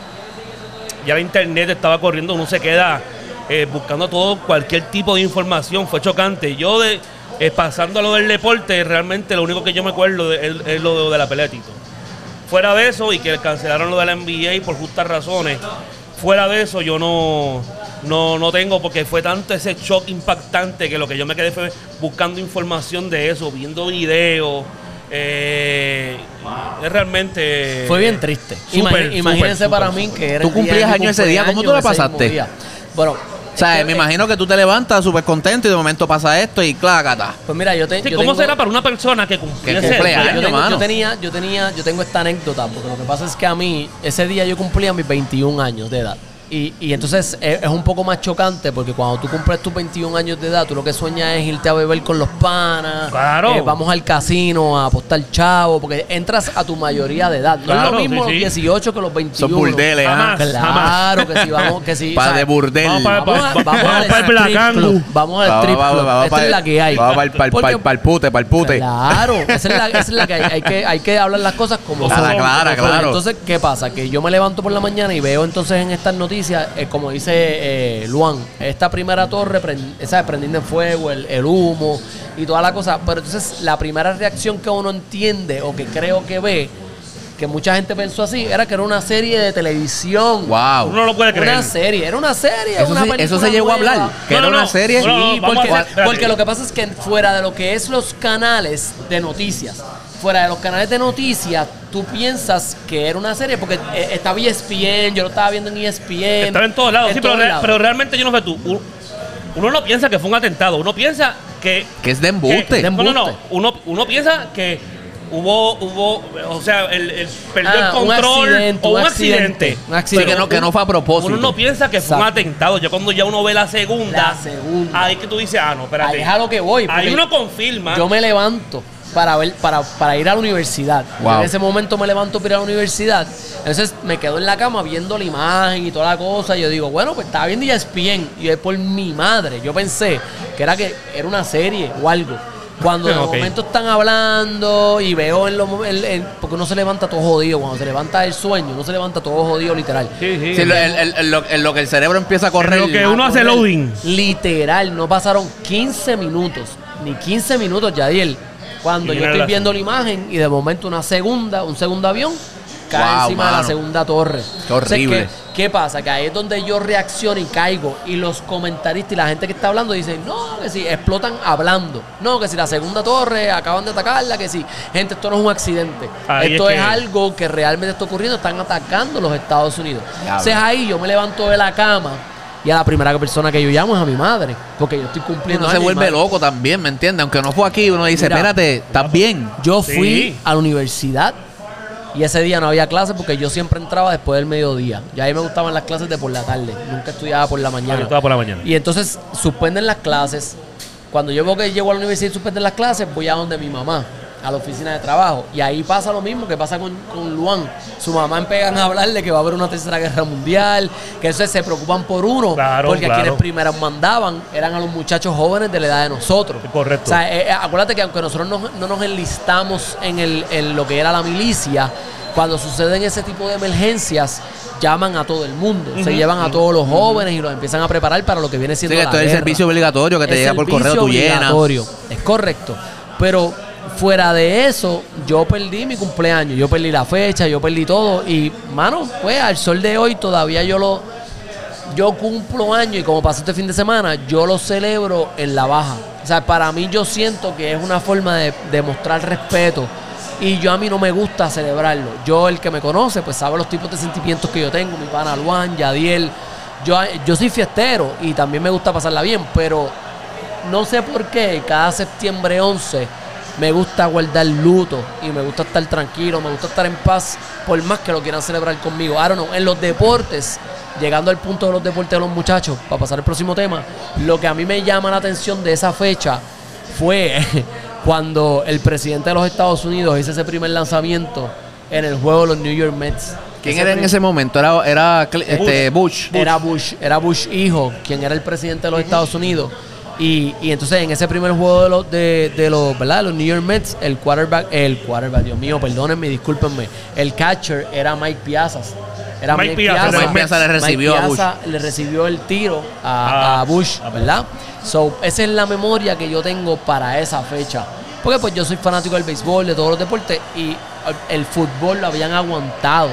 ya la internet estaba corriendo, uno se queda eh, buscando todo, cualquier tipo de información. Fue chocante. Yo, de, eh, pasando a lo del deporte, realmente lo único que yo me acuerdo de- es, es lo de la pelea de Tito. Fuera de eso, y que cancelaron lo de la NBA por justas razones, fuera de eso yo no, no, no tengo, porque fue tanto ese shock impactante que lo que yo me quedé fue buscando información de eso, viendo videos. eh, es realmente... Fue bien triste. Súper, imagínense para mí que era. ¿Tú cumplías mi años ese día? ¿Cómo tú la pasaste? día. Bueno. O sea, me imagino que tú te levantas súper contento y de momento pasa esto y clácata. Pues mira, yo, te, Sí, yo ¿Cómo tengo- será para una persona que cumpliese Que cumple años, yo, tengo- mano. yo tenía, yo tenía, yo tengo esta anécdota, porque lo que pasa es que a mí, ese día yo cumplía mis 21 años de edad. Y, y entonces es, es un poco más chocante porque cuando tú cumples tus 21 años de edad, tú lo que sueñas es irte a beber con los panas. Claro. eh, vamos al casino a apostar chavo, porque entras a tu mayoría de edad. No es Claro, lo mismo sí, los 18 que los 21. Son burdeles, Jamás. ¿ah? Claro que sí, vamos, que sí. Pa' o sea, de burdel. Vamos para- Vamos, vamos vamos al para el strip club. Vamos al Vamos, strip vamos, club. vamos Esta para es la que hay. Vamos para el pute, para el pute. Claro, esa es la, esa es la que hay. Hay que, hay que hablar las cosas como son. son. claro. Entonces, ¿qué pasa? Que yo me levanto por la mañana y veo entonces en estas noticias, eh, como dice eh, Luan, esta primera torre prend- prendiendo en fuego, el, el humo y toda la cosa. Pero entonces, la primera reacción que uno entiende o que creo que ve, que mucha gente pensó así, era que era una serie de televisión. Wow. Uno no lo puede creer. Una serie, era una serie. Eso una se- eso se llegó a hablar. Que No, era no, una no. serie. No, no, Sí, porque, hacer- porque lo que pasa es que fuera de lo que es los canales de noticias, fuera de los canales de noticias, tú piensas que era una serie porque eh, estaba ESPN, yo lo estaba viendo en ESPN. Estaba en todos lados, sí, pero, todos re- lados. pero realmente yo no sé tú. Uno, uno no piensa que fue un atentado, uno piensa que. Que es de embuste. que- De no, no, no. Uno, uno piensa que hubo, hubo, o sea, el, el perdió Ah, el un control accidente, o un un accidente, accidente. un accidente. Que no- que no fue a propósito. Uno no piensa que fue un atentado. Ya cuando ya uno ve la segunda, La segunda. ahí que tú dices, ah, no, espérate. Ahí es a lo que voy. Ahí uno confirma. Yo me levanto para ver, para, para ir a la universidad. Wow. En ese momento me levanto para ir a la universidad. Entonces me quedo en la cama viendo la imagen y toda la cosa. Y yo digo, bueno, pues estaba viendo ESPN. Y es por mi madre. Yo pensé que era que era una serie o algo. Cuando de Ok. momento están hablando y veo en los porque uno se levanta todo jodido. Cuando se levanta el sueño, uno se levanta todo jodido, literal. Sí, sí. Sí, lo- el- el- el- lo, en lo que el cerebro empieza a correr. lo que uno hace loading. Literal, no pasaron 15 minutos, ni 15 minutos, Yadiel, cuando yo estoy viendo la imagen y de momento una segunda, un segundo avión cae Wow, encima de la segunda torre. Qué horrible. Entonces, ¿qué, qué pasa? Que ahí es donde yo reacciono y caigo y los comentaristas y la gente que está hablando dicen, no, que si explotan hablando, no, que si la segunda torre acaban de atacarla, que si, gente, esto no es un accidente, Ahí esto es es, que- algo que realmente está ocurriendo, están atacando los Estados Unidos. Diablo. Entonces ahí yo me levanto de la cama y a la primera persona que yo llamo es a mi madre, porque yo estoy cumpliendo. Uno se vuelve madre- loco también, ¿me entiendes? Aunque no fue aquí, uno dice, Mira. espérate, ¿estás bien? Yo Sí. fui a la universidad y ese día no había clases porque yo siempre entraba después del mediodía. Y ahí me gustaban las clases de por la tarde, nunca estudiaba por la Ah, yo mañana. estaba por la mañana. Y entonces suspenden las clases. Cuando yo veo que llego a la universidad y suspenden las clases, voy a donde mi mamá, a la oficina de trabajo. Y ahí pasa lo mismo que pasa con, con Luan. Su mamá empiezan a hablarle que va a haber una tercera guerra mundial, que eso se preocupan por uno. Claro, porque a quienes primero mandaban eran a los muchachos jóvenes de la edad de nosotros. Correcto. O sea, eh, eh, acuérdate que aunque nosotros no, no nos enlistamos en, el, en lo que era la milicia, cuando suceden ese tipo de emergencias, llaman a todo el mundo. Se llevan a todos los jóvenes y los empiezan a preparar para lo que viene Sí, siendo que la esto es el servicio obligatorio que te Es llega por correo, tú llenas. obligatorio. Es correcto. Pero fuera de eso, yo perdí mi cumpleaños, yo perdí la fecha, yo perdí todo. Y, mano, pues al sol de hoy todavía yo lo. Yo cumplo años y como pasó este fin de semana, yo lo celebro en la baja. O sea, para mí yo siento que es una forma de, de mostrar respeto. Y yo a mí no me gusta celebrarlo. Yo, el que me conoce, pues sabe los tipos de sentimientos que yo tengo. Mi pana Luan, Yadiel. Yo, yo soy fiestero y también me gusta pasarla bien, pero no sé por qué cada septiembre 11 me gusta guardar luto y me gusta estar tranquilo, me gusta estar en paz, por más que lo quieran celebrar conmigo. I don't know, en los deportes, llegando al punto de los deportes de los muchachos, para pasar al próximo tema, lo que a mí me llama la atención de esa fecha fue cuando el presidente de los Estados Unidos hizo ese primer lanzamiento en el juego de los New York Mets. ¿Quién era en ese momento? Era, este, Bush. Era Bush, era Bush hijo, quien era el presidente de los Estados Unidos. Y, y entonces en ese primer juego de los, de, de los, ¿verdad? los New York Mets, el quarterback, el quarterback, Dios mío, perdónenme, discúlpenme, el catcher era Mike Piazas. Era Mike Piazza, Mike Piazza le recibió Mike a Bush. Le recibió el tiro a, Ah, a Bush, ¿verdad? So, esa es la memoria que yo tengo para esa fecha. Porque pues yo soy fanático del béisbol, de todos los deportes, y el fútbol lo habían aguantado.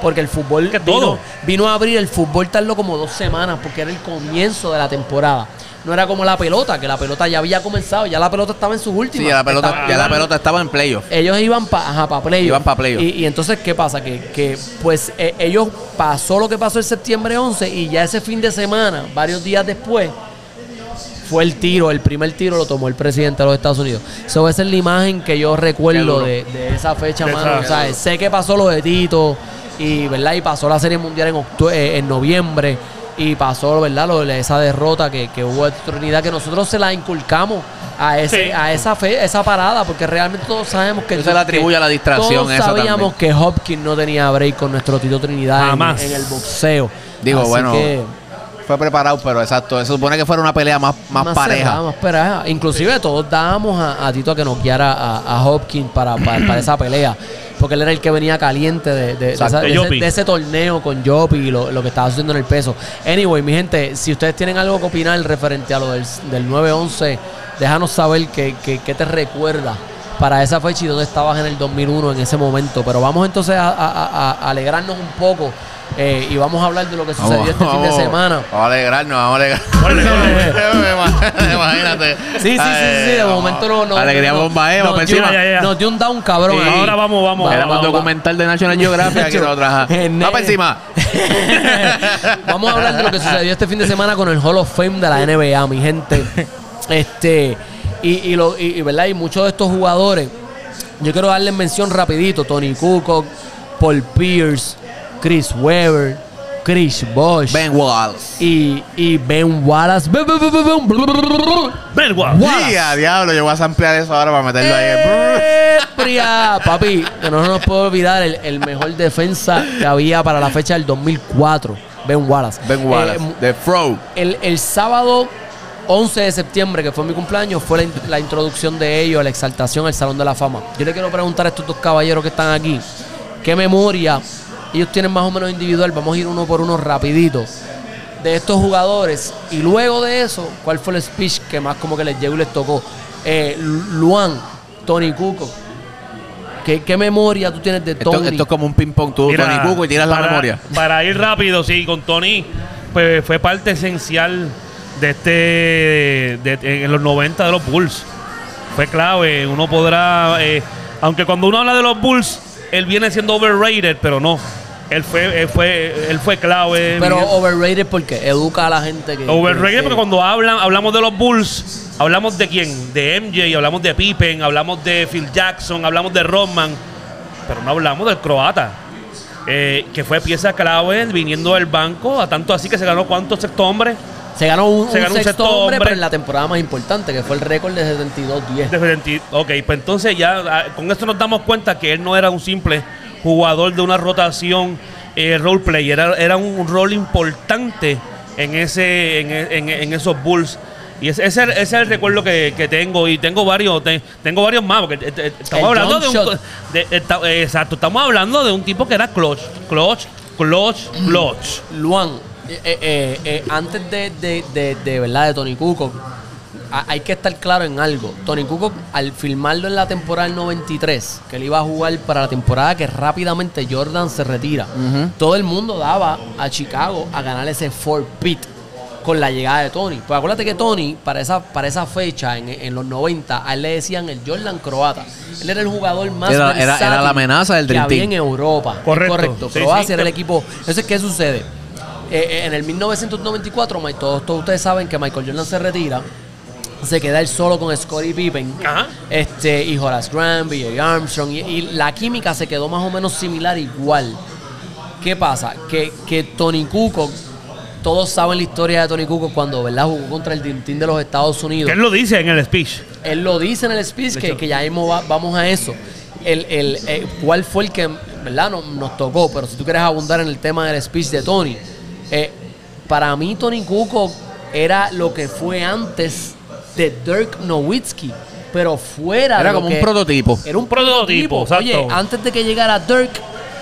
Porque el fútbol Que vino, todo. vino a abrir el fútbol tardó como dos semanas porque era el comienzo de la temporada. No era como la pelota, que la pelota ya había comenzado, ya la pelota estaba en sus últimas. Sí, ya la pelota, Estaba- ya la iban- pelota estaba en playoff. ellos iban para pa playoff. Iban pa' playoff. Y, y entonces, ¿qué pasa? Que, que, pues eh, ellos pasó lo que pasó el septiembre 11 y ya ese fin de semana, varios días después, fue el tiro, el primer tiro lo tomó el presidente de los Estados Unidos. So, esa es la imagen que yo recuerdo de, de esa fecha, De mano. O sea, sé que pasó lo de Tito y, ¿verdad? y pasó la Serie Mundial en, octu- eh, en noviembre y pasó ¿verdad? Lo de esa derrota que, que hubo en Trinidad que nosotros se la inculcamos a ese Sí. a esa fe, esa parada porque realmente todos sabemos que Eso se le atribuye a la distracción todos esa sabíamos también. que Hopkins no tenía break con nuestro Tito Trinidad en- Jamás. en, el boxeo Digo, Así bueno, que- Fue preparado, pero exacto. Se supone que fuera una pelea más, más, pareja. cerrada, más pareja. Inclusive todos dábamos a, a Tito a que noqueara a, a Hopkins para, para, para esa pelea. Porque él era el que venía caliente de, de- de Exacto. esa- de De ese, Yopi. de ese torneo con Jopi y lo, lo que estaba haciendo en el peso. Anyway, mi gente, si ustedes tienen algo que opinar referente a lo del, del 9-11, déjanos saber qué qué- qué te recuerda para esa fecha y dónde estabas en el 2001 en ese momento. Pero vamos entonces a, a- a- a alegrarnos un poco eh, y vamos a hablar de lo que sucedió este fin de semana. Vamos a alegrarnos, vamos a alegrarnos. Imagínate. Sí, sí, sí, sí, de momento no, no Alegría no, bomba, eh, nos vamos dio- encima. Ya. Nos dio un down cabrón. Sí. ahí. Ahora vamos, vamos. Va- va- documental de National Geographic Vamos encima. Vamos a hablar de lo que sucedió este fin de semana con el Hall of Fame de la NBA, mi gente. Este, y, y, lo, y, y, ¿verdad? y muchos de estos jugadores, yo quiero darles mención rapidito. Tony Kukoc, Paul Pierce, Chris Webber, Chris Bosh Ben Wallace. y, y Ben Wallace. Ben- ben- ben-. Wallace. Diablo, yo voy a ampliar eso ahora para meterlo ahí. ¡Eh, Pria! Papi, que no nos puedo olvidar el, el mejor defensa que había para la fecha del 2004, Ben Wallace. Ben Wallace, Eh, de Fro. el, el sábado 11 de septiembre, que fue mi cumpleaños, fue la, la introducción de ellos, la exaltación al Salón de la Fama. Yo le quiero preguntar a estos dos caballeros que están aquí, ¿qué memoria ellos tienen más o menos individual? Vamos a ir uno por uno rapidito de estos jugadores. Y luego de eso, ¿cuál fue el speech que más como que les llegó y les tocó? Eh, Luan, Tony Cuco. ¿Qué, qué memoria tú tienes de Esto, Tony? esto es como un ping-pong. Tú, Mira, Tony Cuco, y tiras la para- memoria. Para ir rápido, sí, con Tony, pues fue parte esencial de este, de- en los 90 de los Bulls. Fue clave, uno podrá, eh, aunque cuando uno habla de los Bulls, él viene siendo overrated, pero no. Él fue, él fue, él fue clave. Pero Miguel. overrated porque educa a la gente que... Overrated que- porque cuando hablan, hablamos de los Bulls, hablamos de quién, de MJ, hablamos de Pippen, hablamos de Phil Jackson, hablamos de Rodman, pero no hablamos del croata, eh, que fue pieza clave viniendo del banco, a tanto así que se ganó cuántos sexto hombres. Se ganó un, Se un ganó un sexto sexto hombre, hombre. pero en la temporada más importante, que fue el récord de 72-10. de 20 Ok, pues entonces ya ah, con esto nos damos cuenta que él no era un simple jugador de una rotación eh, role player, era, era un rol importante en ese en, en- en esos Bulls. Y ese, ese, ese es el recuerdo que, que tengo. Y tengo varios te- tengo varios más porque eh, eh, estamos El hablando de un de- esta- eh, exacto estamos hablando de un tipo que era clutch clutch clutch clutch. Luan, eh, eh, eh, eh, antes de, de, de, de, verdad de Tony Kukoc, hay que estar claro en algo. Tony Kukoc, al filmarlo en la temporada del 93, que él iba a jugar para la temporada que rápidamente Jordan se retira, todo el mundo daba a Chicago a ganar ese four pit con la llegada de Tony. Pues acuérdate que Tony, para esa, para esa fecha, en, en los 90, a él le decían el Jordan croata. Él era el jugador más Era- era- la amenaza del que Dream había en Europa. Correcto. Correcto. Sí, Croacia sí. era el equipo. Entonces, ¿qué sucede? Eh, eh, en el 1994, Ma- todos, todos ustedes saben que Michael Jordan se retira. Se queda él solo con Scottie Pippen. Ajá. Este, y Horace Grant, B.J. Armstrong. Y, y la química se quedó más o menos similar, igual. ¿Qué pasa? Que, que Tony Kukoc, todos saben la historia de Tony Kukoc cuando ¿verdad? jugó contra el Team de los Estados Unidos. que él lo dice en el speech Él lo dice en el speech que, que ya mismo va- vamos a eso. El, el, eh, ¿Cuál fue el que verdad nos, nos tocó? Pero si tú quieres abundar en el tema del speech de Tony, eh, para mí Tony Kukoc era lo que fue antes de Dirk Nowitzki, pero fuera Era de lo como un que- prototipo. Era un Prototipo, prototipo. exacto. Oye, antes de que llegara Dirk,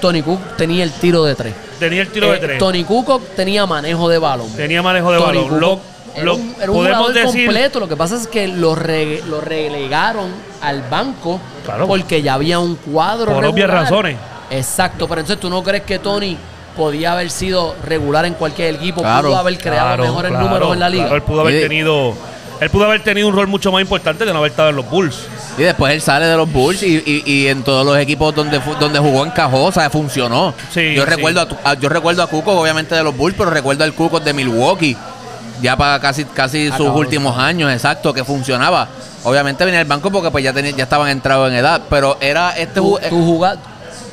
Tony Kukoc tenía el tiro de tres. tenía el tiro de Eh, tres Tony Kukoc tenía manejo de balón. tenía manejo de Tony balón Kukoc Lo- era lo- un, era un podemos jugador decir completo. Lo que pasa es que lo, re- lo relegaron al banco Claro. porque ya había un cuadro Por obvias regular. razones. Exacto, pero entonces tú no crees que Tony podía haber sido regular en cualquier equipo, Claro. pudo haber creado Claro, mejores claro, números en la liga. claro, él pudo haber tenido él pudo haber tenido un rol mucho más importante de no haber estado en los Bulls. Y después él sale de los Bulls y, y- y en todos los equipos donde donde jugó encajó, o sea, funcionó. Sí, yo sí. recuerdo a, a- yo recuerdo a Cuco obviamente de los Bulls, pero recuerdo al Cuco de Milwaukee. Ya para casi casi sus últimos años, exacto, que funcionaba. Obviamente venía al banco porque pues ya tenía, ya estaban entrados en edad, pero era este Tú, tú juga-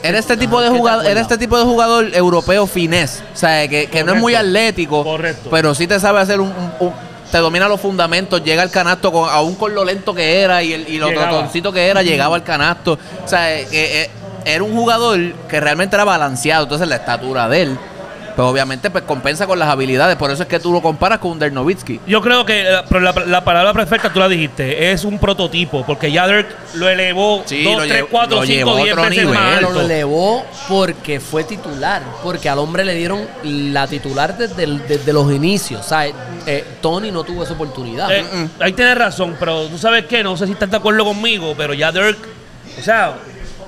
Era este tipo de ¿qué te jugador, era este tipo de jugador europeo finés, o sea, que, que no es muy atlético, Correcto. pero sí te sabe hacer un, un- un- te domina los fundamentos, llega al canasto con, aún con lo lento que era y, el, y lo trotoncito que era, llegaba al canasto, o sea, eh, eh, era un jugador que realmente era balanceado, entonces la estatura de él, pues obviamente pues compensa con las habilidades, por eso es que tú lo comparas con un Dirk Nowitzki. Yo creo que eh, pero la, la palabra perfecta tú la dijiste, es un prototipo, porque ya Dirk lo elevó Sí, 2, lo 3, llevó- 4, lo 5, llevó a 10 otro veces nivel. más alto. lo elevó porque fue titular. Porque al hombre le dieron la titular desde, el- desde los inicios. O sea, eh, Tony no tuvo esa oportunidad. Eh, ahí tienes razón, pero tú sabes qué, no sé si estás de acuerdo conmigo, pero ya Dirk, o sea,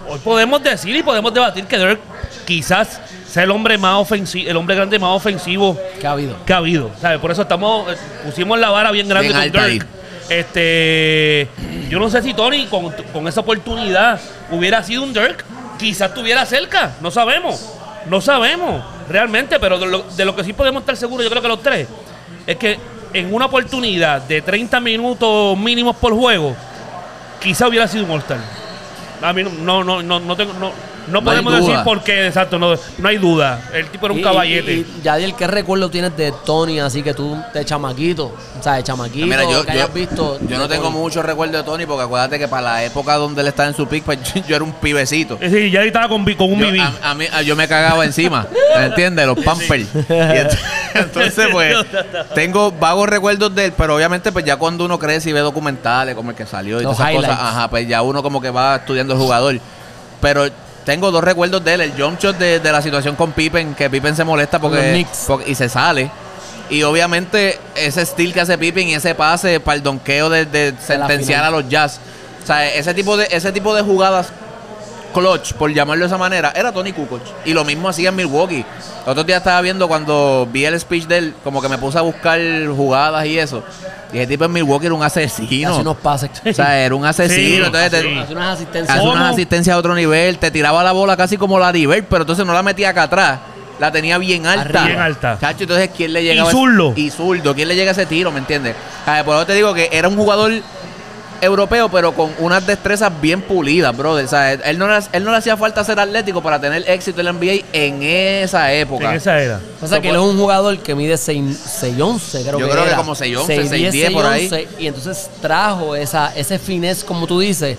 hoy podemos decir y podemos debatir que Dirk quizás sea el hombre más ofensivo, el hombre grande más ofensivo que ha habido. que ha habido. ¿sabes? Por eso estamos, eh, pusimos la vara bien grande Bien con Dirk. Este, yo no sé si Tony con, con esa oportunidad hubiera sido un Dirk, quizás estuviera cerca, no sabemos, no sabemos realmente, pero de lo, de lo que sí podemos estar seguros, yo creo que los tres, es que en una oportunidad de 30 minutos mínimos por juego, quizás hubiera sido un All-Star. A mí no, no, no, no, no tengo, no, no podemos decir por qué, exacto, no, no hay duda. El tipo era un Y- caballete. Y, y, Yadiel, ¿qué recuerdo tienes de Tony así que tú de chamaquito? O sea, de chamaquito, Mira, yo, que yo- hayas visto. yo no tengo mucho recuerdo de Tony porque acuérdate que para la época donde él estaba en su pick, pues yo era un pibecito. Sí, ya estaba con, con un Yo, a, a mí, a- yo me cagaba encima, ¿me entiendes? Los pampers. Entonces, pues, tengo vagos recuerdos de él, pero obviamente, pues ya cuando uno crece y ve documentales como el que salió y Los todas esas cosas, ajá, pues ya uno como que va estudiando el jugador. Pero tengo dos recuerdos de él, el jump shot de, de la situación con Pippen, que Pippen se molesta porque, y se sale. Y obviamente ese steel que hace Pippen y ese pase para el donqueo de, de sentenciar a los Jazz. O sea, ese tipo de, ese tipo de jugadas clutch, por llamarlo de esa manera, era Tony Kukoc. Y lo mismo hacía en Milwaukee. El otro día estaba viendo cuando vi el speech de él, como que me puse a buscar jugadas y eso. Y ese tipo en Milwaukee era un asesino. Hace unos pases. O sea, era un asesino. Sí, entonces te-. Hace unas asistencias. hace unas asistencias a otro nivel. Te tiraba la bola casi como la Diver, pero entonces no la metía acá atrás. La tenía bien alta. Arriba. Bien alta. Chacho, entonces, ¿quién le llegaba? Y zurdo. Y zurdo. ¿Quién le llega a ese tiro, me entiendes? Ah, por eso te digo que era un jugador europeo, pero con unas destrezas bien pulidas, brother. O sea, él no, le- él no le hacía falta ser atlético para tener éxito en la NBA en esa época. en esa era. Pasa que él es un jugador que mide 6'11, creo Yo que creo que era. como 6'11, 6'10, 6'10 por ahí. 6'11, Y entonces trajo esa, ese finés, como tú dices,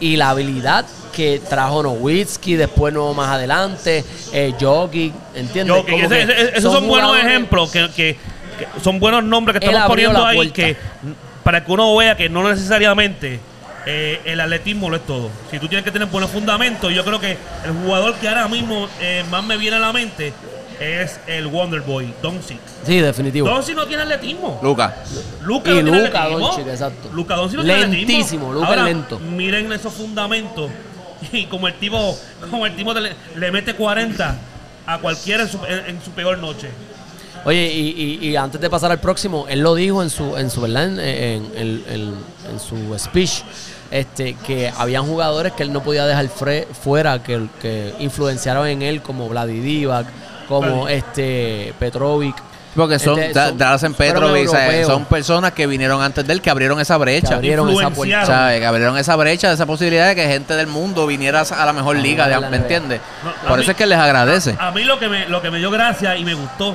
y la habilidad que trajo Nowitzki, después no más adelante, eh, Jokic, ¿entiendes? Yo, que Como ese- que ese- esos son, buenos ejemplos, que, que- que son buenos nombres que estamos poniendo ahí, puerta. que para que uno vea que no necesariamente eh, el atletismo lo es todo. Si tú tienes que tener buenos fundamentos, yo creo que el jugador que ahora mismo eh, más me viene a la mente es el Wonder Boy, Doncic. Sí, definitivo. Doncic no tiene atletismo. Luca. Luca Y no tiene Luka atletismo. Doncic, exacto. Luka Doncic no tiene atletismo. Lentísimo, Luka Ahora, lento. Miren esos fundamentos. Y como el tipo, como el tipo le, le mete 40 a cualquiera en su, en- en su peor noche. Oye, y, y- y antes de pasar al próximo, él lo dijo en su, en su verdad, en, en- en- en- en su speech, este, que habían jugadores que él no podía dejar fre- fuera, que, que influenciaron en él, como Vladi Divac, como este Petrovic. Porque son, Este, Da- son- Dallas en fueron Petrovic, son personas que vinieron antes de él, que abrieron esa que brecha. abrieron esa puerta. ¿Sabes? Que abrieron esa brecha, esa posibilidad de que gente del mundo viniera a la mejor A liga, de- la ¿me entiendes? No, a Por mí- eso es que les agradece. A mí lo que me, lo que me dio gracia y me gustó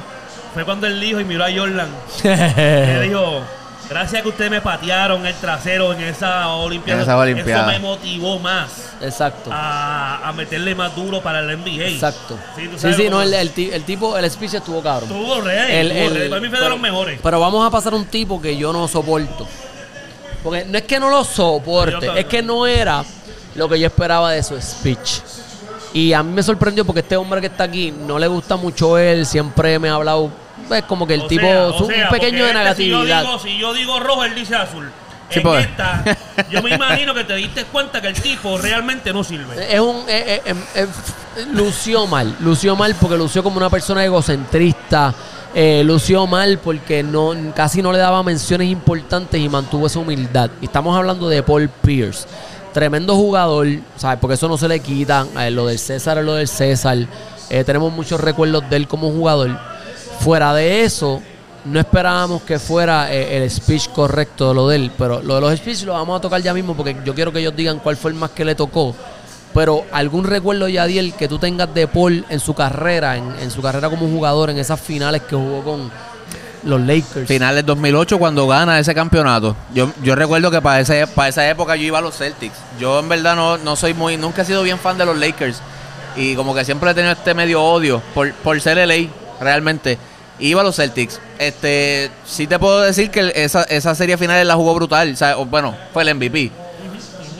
fue cuando él dijo y miró a Jordan. le dijo, gracias que ustedes me patearon el trasero en esa Olimpiada. En esa Olimpiada. Eso me motivó más Exacto. a, a meterle más duro para el NBA. Exacto. Sí, tú Sí, sabes sí, cómo- no, el, el ti- el tipo, el speech estuvo cabrón. Estuvo rey, El- estuvo el- rey. Para mí fue de los mejores. Pero vamos a pasar a un tipo que yo no soporto. Porque no es que no lo soporte, es que no era lo que yo esperaba de su speech. Y a mí me sorprendió porque este hombre que está aquí no le gusta mucho él, siempre me ha hablado, es como que el O tipo, sea, o su- sea, un pequeño de este, si yo negatividad. digo- Si yo, digo, rojo, él dice azul. Sí, en pues. esta, yo me imagino que te diste cuenta que el tipo realmente no sirve. Es un. eh, lució mal. Lució mal porque lució como una persona egocentrista. eh, lució mal porque no casi no le daba menciones importantes y mantuvo esa humildad. Y estamos hablando de Paul Pierce. Tremendo jugador, ¿sabes? Porque eso no se le quita. eh, lo del César es lo del César. Eh, tenemos muchos recuerdos de él como jugador. Fuera de eso, no esperábamos que fuera eh, el speech correcto de lo de él. Pero lo de los speech lo vamos a tocar ya mismo porque yo quiero que ellos digan cuál fue el más que le tocó. Pero algún recuerdo, Yadiel, que tú tengas de Paul en su carrera, en, en su carrera como jugador, en esas finales que jugó con los Lakers. Finales 2008 cuando gana ese campeonato. Yo, yo recuerdo que para, ese, para esa época yo iba a los Celtics. Yo en verdad no, no soy muy, nunca he sido bien fan de los Lakers. Y como que siempre he tenido este medio odio por, por ser LA, realmente. Iba a los Celtics. Este, sí te puedo decir que esa, esa serie final la jugó brutal. Bueno, fue el MVP.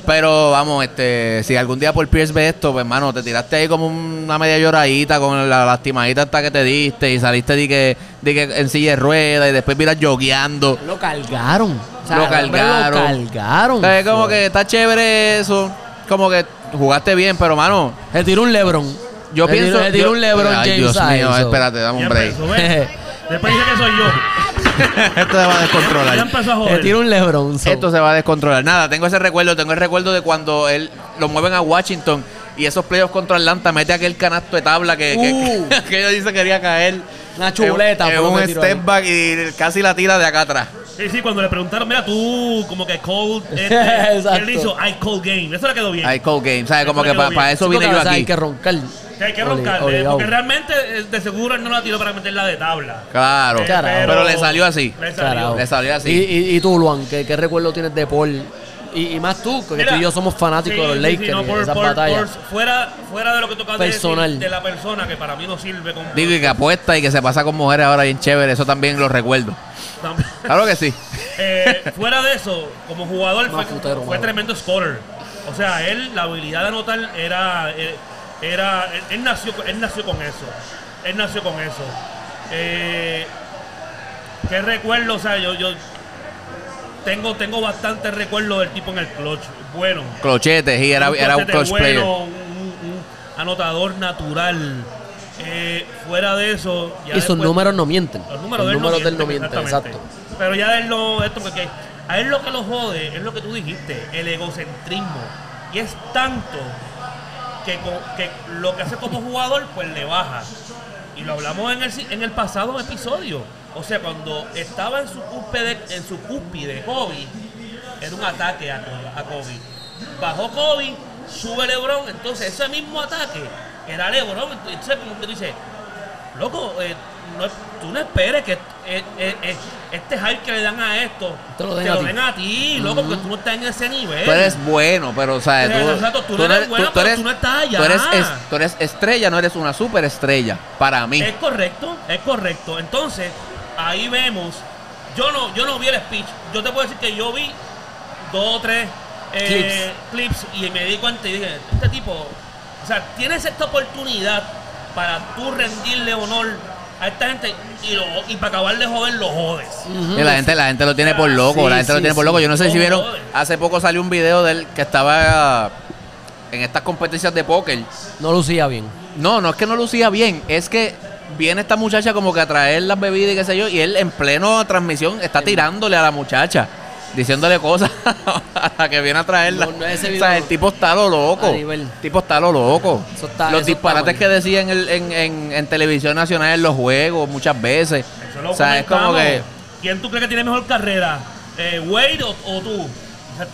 Pero vamos, este, si algún día por Pierce ve esto, pues hermano, te tiraste ahí como una media lloradita con la lastimadita hasta que te diste y saliste di que, di que en silla de ruedas y después miras jogueando. Lo cargaron. O sea, Lo cargaron. Lo cargaron. Es como que está chévere eso. Como que jugaste bien, pero mano, Se tiró un Lebron. yo Se pienso. Tiró, se tiró un Lebron Ay, James Dios a mío, eso. espérate, dame un break. Después dice que soy yo. Esto se va a Ya descontrolar. empezó a Se joder. tiró un Lebron. so. Esto se va a descontrolar. Nada, tengo ese recuerdo. Tengo el recuerdo de cuando él lo mueven a Washington y esos playoffs contra Atlanta mete aquel canasto de tabla que, que, Uh. que ellos dicen que quería caer. Una chuleta, un que step ahí. back y casi la tira de acá atrás. Sí, sí, cuando le preguntaron, mira, tú, como que cold. Este, él le hizo I cold game. Eso le quedó bien. Hay cold game. ¿Sabes? Como que para eso Sí, vine yo aquí. Hay que roncar. Que hay que roncarle. obligado. Porque realmente, eh, de seguro, él no la tiró para meterla de tabla. Claro. Eh. Pero le salió así. Le salió. Carajo. Le salió así. Y, y, y tú, Luan, ¿qué, qué recuerdo tienes de Paul? Y, y más tú, porque Mira, tú y yo somos fanáticos sí, de los Lakers sí, no, por- de esas por- batallas. por- fuera, fuera de lo que toca Personal. decir de la persona que para mí no sirve como. Digo, y que apuesta y que se pasa con mujeres ahora bien chévere. Eso también lo recuerdo. Claro que sí. Eh, fuera de eso, como jugador fue, futero, fue tremendo scorer. O sea, él, la habilidad de anotar era. eh, era él, él nació, él nació con eso. Él nació con eso. Eh, ¿Qué recuerdo? O sea, yo, yo tengo, tengo bastante recuerdo del tipo en el clutch. Bueno. Clochete, y era, Un era un clutch player. bueno, un, un anotador natural. Eh, fuera de eso. ya y sus después- números no mienten. los números, Los del no mienten, exactamente. exacto. Pero ya él no, esto porque a él lo que lo jode es lo que tú dijiste, el egocentrismo. Y es tanto que, que lo que hace como jugador, pues le baja. Y lo hablamos en el, en el pasado episodio. O sea, cuando estaba en su cúspide, en su cúspide Kobe, era un ataque a Kobe. Bajó Kobe, sube LeBron, entonces ese mismo ataque era LeBron. Entonces, como que tú dices, loco, eh, no, tú no esperes que eh, eh, eh, este hype que le dan a esto Te lo den te a lo ti. den a ti, loco, porque tú no estás en ese nivel. Tú eres bueno, pero, o sea, tú, exacto, tú no eres bueno, pero tú no estás allá. Tú eres, es- tú eres estrella, no eres una superestrella. Para mí. Es correcto, es correcto. Entonces, ahí vemos. Yo no, yo no vi el speech. Yo te puedo decir que yo vi dos o tres eh, clips. y me di cuenta y dije, este tipo, sea, tienes esta oportunidad para tú rendirle honor a esta gente y, lo, y para acabar de joder lo jodes. Y la gente, la gente lo tiene por loco, Sí, la gente lo sí, tiene por loco. Yo no sé si ¿Cómo vieron, joder? hace poco salió un video de él que estaba en estas competencias de póker. No lucía bien. No, no es que no lucía bien, es que viene esta muchacha como que a traer las bebidas y qué sé yo, y él en pleno transmisión está tirándole a la muchacha, diciéndole cosas a que viene a traerla. No, no, ese o video sea, no. el tipo está lo loco. El tipo está lo loco. Eso está- Los eso disparates que decía en, el- en, en- en televisión nacional en los juegos muchas veces. Eso lo o sea, es como que... ¿Quién tú crees que tiene mejor carrera? Eh, ¿Wade o, o tú? O sea,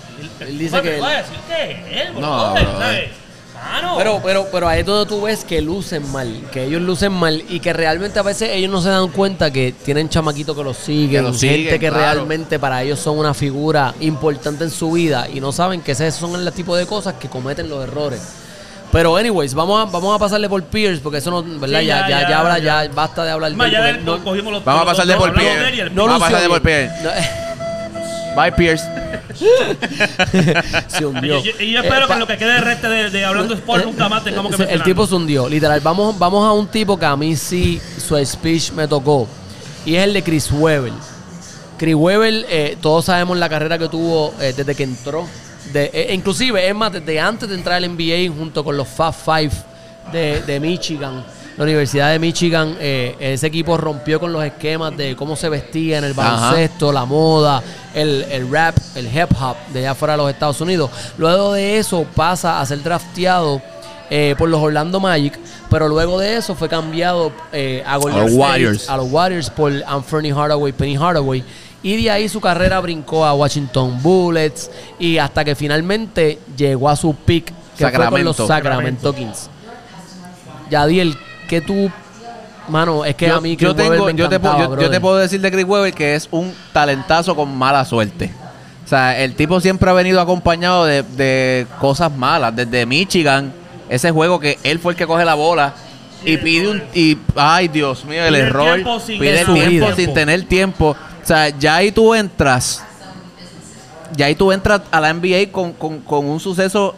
Él dice ¿cuál que él. va a decir que él, No. ¿sabes? Mano. Pero, pero, pero ahí es donde tú ves que lucen mal, que ellos lucen mal y que realmente a veces ellos no se dan cuenta que tienen chamaquitos que los siguen, Que los gente siguen, que claro. realmente para ellos son una figura importante en su vida y no saben que esos son el tipo de cosas que cometen los errores. Pero anyways, vamos a, vamos a pasarle por Pierce porque eso no, ¿verdad? Sí, ya, ya, ya, habla, ya. ya basta de hablar de Más él, ya porque del- no- cogimos los Vamos a los- pasar de los- por hablamos pie. de él y el- no Vamos a lució pasar de por. Bye, Pierce. se hundió. Y yo, y yo espero Eh, que lo que quede de reste de, de hablando sport nunca más tengamos que Sí, El mencionar. tipo se hundió. Literal, vamos, vamos a un tipo que a mí sí su speech me tocó. Y es el de Chris Webber. Chris Webber, eh, todos sabemos la carrera que tuvo eh, desde que entró. De, eh, inclusive, es más, desde antes de entrar al NBA junto con los Fab Five de, de Michigan. La Universidad de Michigan, eh, ese equipo rompió con los esquemas de cómo se vestía en el baloncesto, la moda, el, el rap, el hip hop de allá fuera de los Estados Unidos. Luego de eso pasa a ser drafteado eh, por los Orlando Magic, pero luego de eso fue cambiado eh, a, Golden A los State, Warriors. a los Warriors por Anthony Hardaway, Penny Hardaway. Y de ahí su carrera brincó a Washington Bullets y hasta que finalmente llegó a su peak que fue con los Sacramento. Sacramento Kings. Yadiel, que tú, mano, es que a mí yo, Chris tengo, me yo, te, yo- yo te puedo decir de Chris Webber que es un talentazo con mala suerte. O sea, el tipo siempre ha venido acompañado de, de cosas malas. Desde Michigan, ese juego que él fue el que coge la bola y pide un... Y, ay, Dios mío, el Pide error. sin- Pide el su tiempo vida. sin tener tiempo. O sea, ya ahí tú entras... Ya ahí tú entras a la NBA con, con- con un suceso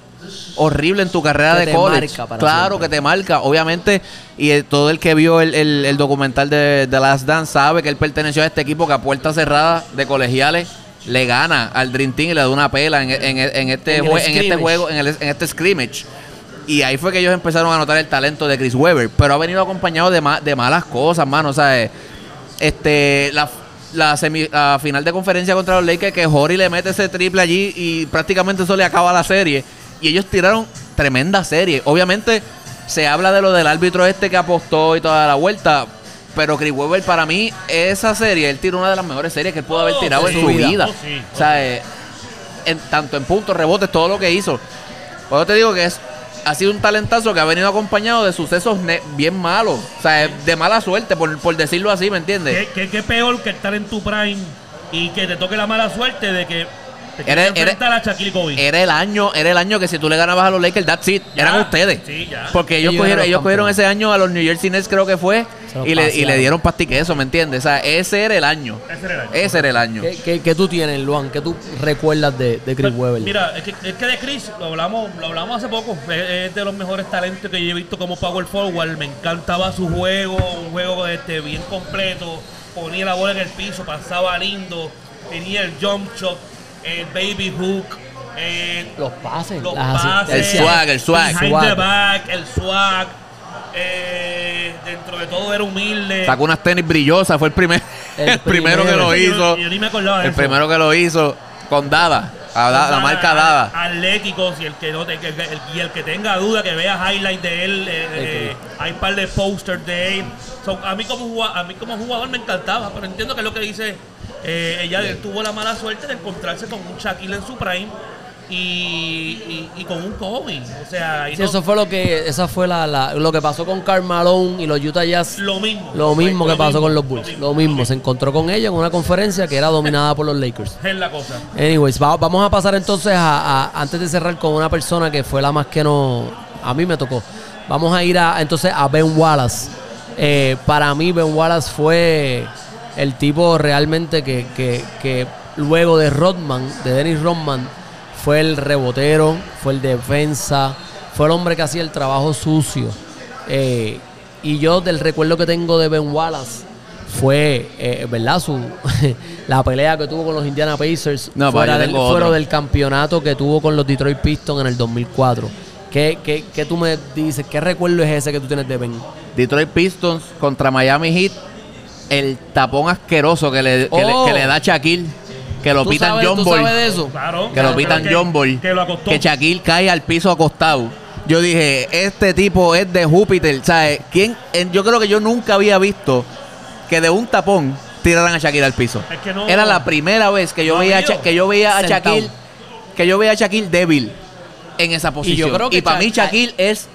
horrible en tu carrera Que de te college. Claro siempre. que te marca, obviamente. Y eh, todo el que vio el, el- el documental de The Last Dance sabe que él perteneció a este equipo que a puerta cerrada de colegiales le gana al Dream Team y le da una pela en, en- en este, jue- en este juego, en, el- en este scrimmage. Y ahí fue que ellos empezaron a notar el talento de Chris Webber. Pero ha venido acompañado de, ma- de malas cosas, mano. O sea, eh, este, la, la, semi- la final de conferencia contra los Lakers, que Hori le mete ese triple allí y prácticamente eso le acaba la serie. Y ellos tiraron tremenda serie. Obviamente se habla de lo del árbitro este que apostó y toda la vuelta. Pero Chris Webber, para mí, esa serie, él tiró una de las mejores series que él pudo haber Oh, tirado en su vida. vida. Oh, sí, O sea, eh, en- tanto en puntos, rebotes, todo lo que hizo. Por eso te digo que es ha sido un talentazo que ha venido acompañado de sucesos ne- bien malos. O sea, de mala suerte, por, por decirlo así, ¿me entiendes? ¿Qué, qué, qué peor que estar en tu prime y que te toque la mala suerte de que Era- quieres enfrentar a Shaquille Kobe? Era el año, era el año que si tú le ganabas a los Lakers, that's it. Ya. Eran ustedes. Sí, ya. Porque ellos Ellos cogieron, ellos ese año a los New Jersey Nets, creo que fue, y le, y le dieron pastiqueso, ¿me entiendes? O sea, ese era el año. Ese era el año. Ese era el año. ¿Qué, qué, qué tú tienes, Luan? ¿Qué tú recuerdas de, de Chris Webber? Mira, es que, es que de Chris lo hablamos, lo hablamos hace poco. Es, es de los mejores talentos que yo he visto como Power Forward. Me encantaba su juego, un juego este, bien completo. Ponía la bola en el piso, pasaba lindo. Tenía el jump shot, el baby hook. eh, los pases, los pases, El swag, el swag. behind Swag. the back, el swag. eh, dentro de todo era humilde. Sacó unas tenis brillosas, fue el, primer, El el, primero que lo hizo. yo ni me acordaba de El eso. primero que lo hizo con Dada, a Da- la marca Dada. Atléticos y el que no te- que- el- y el que tenga duda que vea highlights de él, eh, eh, hay un par de posters de él. So, a mí como jugador, a mí como jugador me encantaba, pero entiendo que es lo que dice eh, ella tuvo la mala suerte de encontrarse con un Shaquille en su prime y, y- y con un Kobe, o sea, y Sí, no- eso fue lo que, esa fue la, la- lo que pasó con Karl Malone y los Utah Jazz. lo mismo. Lo mismo Lo que pasó mismo, con los Bulls. Lo mismo, se encontró con ellos en una conferencia que era dominada por los Lakers. Es la cosa. Anyways, va- vamos a pasar entonces a, a- antes de cerrar con una persona que fue la más que no a mí me tocó. Vamos a ir a, entonces a Ben Wallace. Eh, para mí Ben Wallace fue el tipo realmente que, que- que luego de Rodman, de Dennis Rodman, fue el rebotero, fue el defensa, fue el hombre que hacía el trabajo sucio. Eh, y yo del recuerdo que tengo de Ben Wallace fue, eh, ¿verdad? Su, la pelea que tuvo con los Indiana Pacers No, fuera, del, fuera del campeonato que tuvo con los Detroit Pistons en el 2004. ¿Qué, qué, qué tú me dices? ¿Qué recuerdo es ese que tú tienes de Ben? Detroit Pistons contra Miami Heat. El tapón asqueroso que le, que le- Oh. que le da Shaquille. Que lo ¿Tú pitan sabes, John sabes de eso? Claro. Que lo pitan que- John Ball. Que lo acostó. Que Shaquille cae al piso acostado. Yo dije, este tipo es de Júpiter. ¿Sabes? ¿Quién? en- yo creo que yo nunca había visto que de un tapón tiraran a Shaquille al piso. Es que no- Era la primera vez que yo No veía a que yo veía a. Shaquille que yo veía a Shaquille débil en esa posición. Y, creo que para mí Shaquille es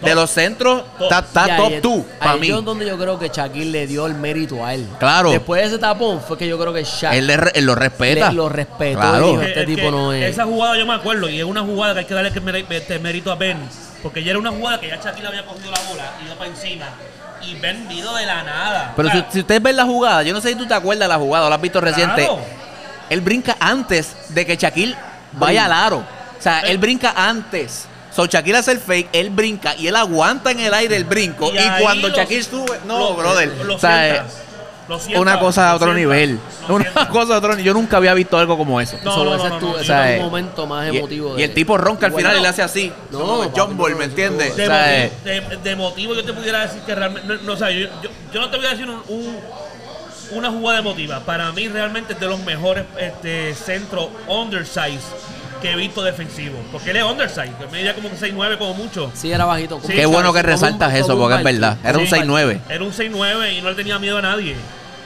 de los centros está Y top es- 2 para ahí mí. es donde yo creo que Shaquille le dio el mérito a él. Claro. Después de ese tapón fue que yo creo que Shaq Él, le re- él lo respeta. le- lo respetó Claro. y dijo, Que- este es tipo no es... Esa jugada yo me acuerdo y es una jugada que hay que darle que mere- este mérito a Ben. Porque ya era una jugada que ya Shaquille había cogido la bola, iba para encima. Y Ben vino de la nada. Pero O si, sea, si ustedes ven la jugada, yo no sé si tú te acuerdas de la jugada o la has visto reciente. claro. Él brinca antes de que Shaquille vaya al aro. O sea, él brinca antes. So Shaquille hace el fake, él brinca y él aguanta en el aire el brinco. Y, cuando Shaquille sube. No, lo- brother. Lo o sea, sientas, lo sientas, una cosa de lo otro sientas, nivel. Una sientas. cosa de otro nivel. Yo nunca había visto algo como eso. No, no, ese no, es tu- no, ese o sea, es eh, un momento más Y, emotivo. y de- el tipo ronca al final y le hace así. No, John Ball, ¿me entiendes? De, O sea, eh, de- de motivo yo te pudiera decir que realmente, no, no, o sea, yo, yo- yo no te voy a decir un- un- una jugada emotiva. Para mí realmente es de los mejores este, centros undersize que he visto defensivo. Porque él es undersize, que medía como que 6'9 como mucho. Sí, era bajito. como- Sí, Qué bueno que un- resaltas eso, un porque es verdad. Era un Sí. 6'9. Era un 6'9 y no le tenía miedo a nadie.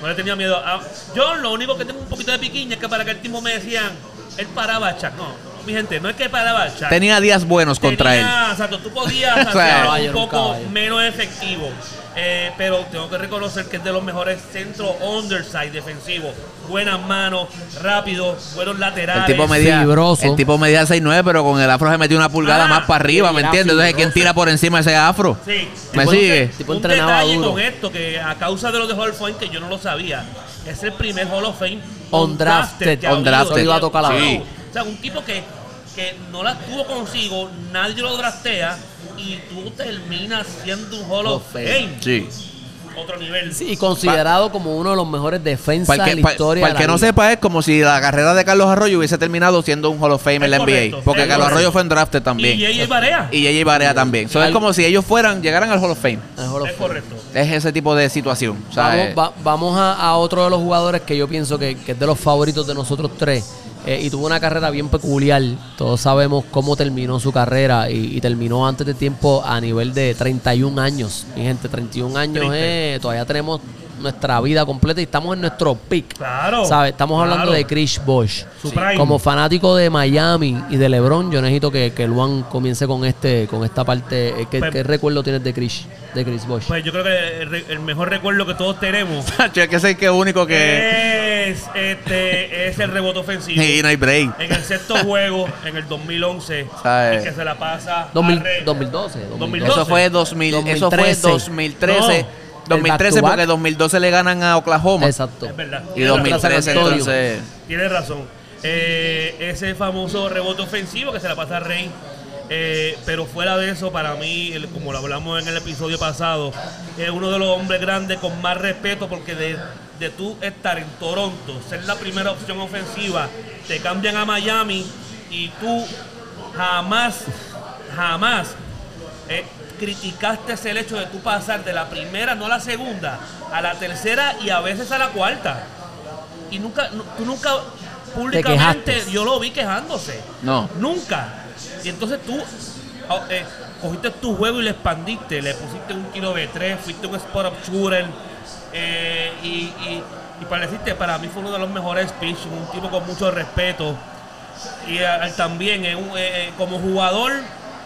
No le tenía miedo a... Yo lo único que tengo un poquito de piquiña es que para que el tiempo me decían, él paraba a Chuck. No, mi gente, no es que paraba Shaq. Tenía días buenos contra él. Exacto, tú podías O sea, hacer caballo, un poco caballo. menos efectivo. Eh, pero tengo que reconocer que es de los mejores centros underside defensivos. Buenas manos, rápido, buenos laterales. El tipo medía, Fibroso. el tipo medía 6'9, pero con el afro se metió una pulgada Ah, más para arriba, ¿me entiendes? Entonces, ¿quién tira por encima ese afro? Sí. ¿Me sigue? Tipo un entrenaba detalle duro. con esto, que a causa de los de Hall of Fame, que yo no lo sabía, es el primer Hall of Fame. Undrafted. Eso iba a tocar la Sí. O sea, un tipo que, que no la tuvo consigo, nadie lo draftea y tú terminas siendo un Hall of Fame. Sí. Otro nivel. Sí, y considerado como uno de los mejores defensas de la historia. para el de que no sepa, es como si la carrera de Carlos Arroyo hubiese terminado siendo un Hall of Fame en la NBA. porque Carlos correcto. Arroyo fue en drafted también. Y ella Barea. Y J.J. Barea también. So, es como si ellos fueran, llegaran al Hall of Fame. El Hall of Es Fame. correcto. Es ese tipo de situación. O sea, Vamos, eh, va- vamos a, a otro de los jugadores que yo pienso que, que es de los favoritos de nosotros tres. Eh, y tuvo una carrera bien peculiar. Todos sabemos cómo terminó su carrera y, y terminó antes de tiempo a nivel de 31 años. Mi gente, 31 años eh, todavía tenemos nuestra vida completa y estamos en nuestro peak. Claro. ¿Sabes? Estamos hablando de Chris prime. Como fanático de Miami y de LeBron, yo necesito que, que Luan comience con este con esta parte. Eh, ¿Qué, Pues- qué recuerdo tienes de Chris, de Chris Bosh? Pues yo creo que el, el mejor recuerdo que todos tenemos es que sé que único que. es, este, es el rebote ofensivo. Y no hay break. En el sexto juego, en el 2011, ¿Sabe? el que se la pasa 2000 a Rey. 2012, 2012. Eso fue 2000, eso fue 2013. 2013. No. 2013 El back to porque back. 2012 le ganan a Oklahoma. Exacto. Es verdad. Y Tienes 2013 San Antonio. entonces. Tienes razón. Eh, ese famoso rebote ofensivo que se la pasa a Rey. Eh, pero fuera de eso, para mí, el- como lo hablamos en el episodio pasado, es uno de los hombres grandes con más respeto porque de, de tú estar en Toronto, ser la primera opción ofensiva, te cambian a Miami y tú jamás, jamás eh, criticaste el hecho de tú pasar de la primera, no a la segunda, a la tercera y a veces a la cuarta. Y nunca, nu- tú nunca públicamente, yo lo vi quejándose. No. Nunca. Y entonces tú ah, eh, cogiste tu juego y le expandiste, le pusiste un kilo de tres, fuiste un spot up shooter. eh, y, y, y para decirte, para mí fue uno de los mejores pitch, un tipo con mucho respeto. Y él también, un, eh, eh, como jugador,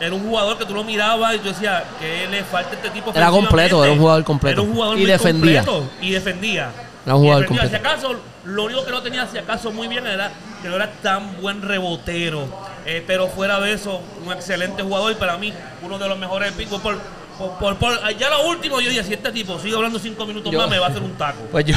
era un jugador que tú lo mirabas y tú decías que le falta este tipo Era completo, era un jugador completo. Era un jugador Y muy defendía. completo y defendía. Era un jugador completo. Si acaso, lo único que no tenía, si acaso, muy bien era que no era tan buen rebotero. Eh, pero fuera de eso, un excelente jugador y para mí, uno de los mejores picos. Por, por, por- por- ya lo último, yo dije: si este tipo sigue hablando cinco minutos Yo- más, me va a hacer un taco. Pues yo,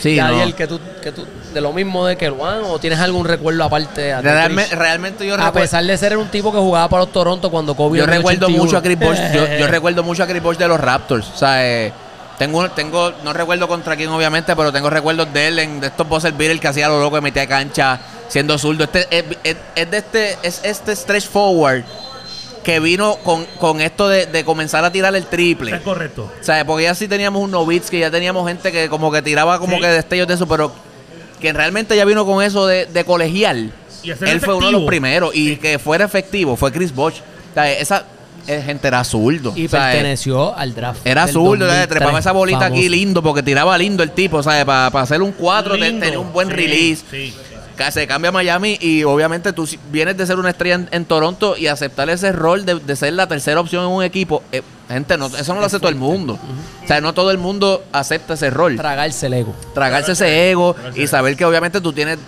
Sí, no. que tú, que tú, de lo mismo de que Luan, o tienes algún recuerdo aparte de Realme- realmente yo A recuerdo. pesar de ser un tipo que jugaba para los Toronto cuando Kobe Yo recuerdo 81. mucho a Chris Bosh. Yo, yo recuerdo mucho a Chris Bosh de los Raptors. O sea, eh, tengo, tengo, no recuerdo contra quién obviamente, pero tengo recuerdos de él en de estos buzzer beaters que hacía lo loco de metía cancha siendo zurdo. Este es, es- es de este, es este stretch forward que vino con, con esto de, de comenzar a tirar el triple. Es correcto. O sea, porque ya sí teníamos un Novitz, que ya teníamos gente que como que tiraba como Sí. que destellos de eso, pero que realmente ya vino con eso de, de colegial. Y Él fue uno de los primeros y que fuera efectivo fue Chris Bosh. O sea, esa eh, gente era zurdo. Y o sea, perteneció al draft. Era zurdo, 2003, trepaba esa bolita aquí lindo porque tiraba lindo el tipo, ¿sabes? Para hacer un 4 Lindo. tenía un buen Sí, release. Se cambia a Miami y obviamente tú vienes de ser una estrella en, en Toronto y aceptar ese rol de, de ser la tercera opción en un equipo. eh, gente, no, eso no lo hace todo el mundo. O sea, no todo el mundo acepta ese rol. Tragarse el ego. Tragarse ese ego Tragarse y saber que obviamente tú tienes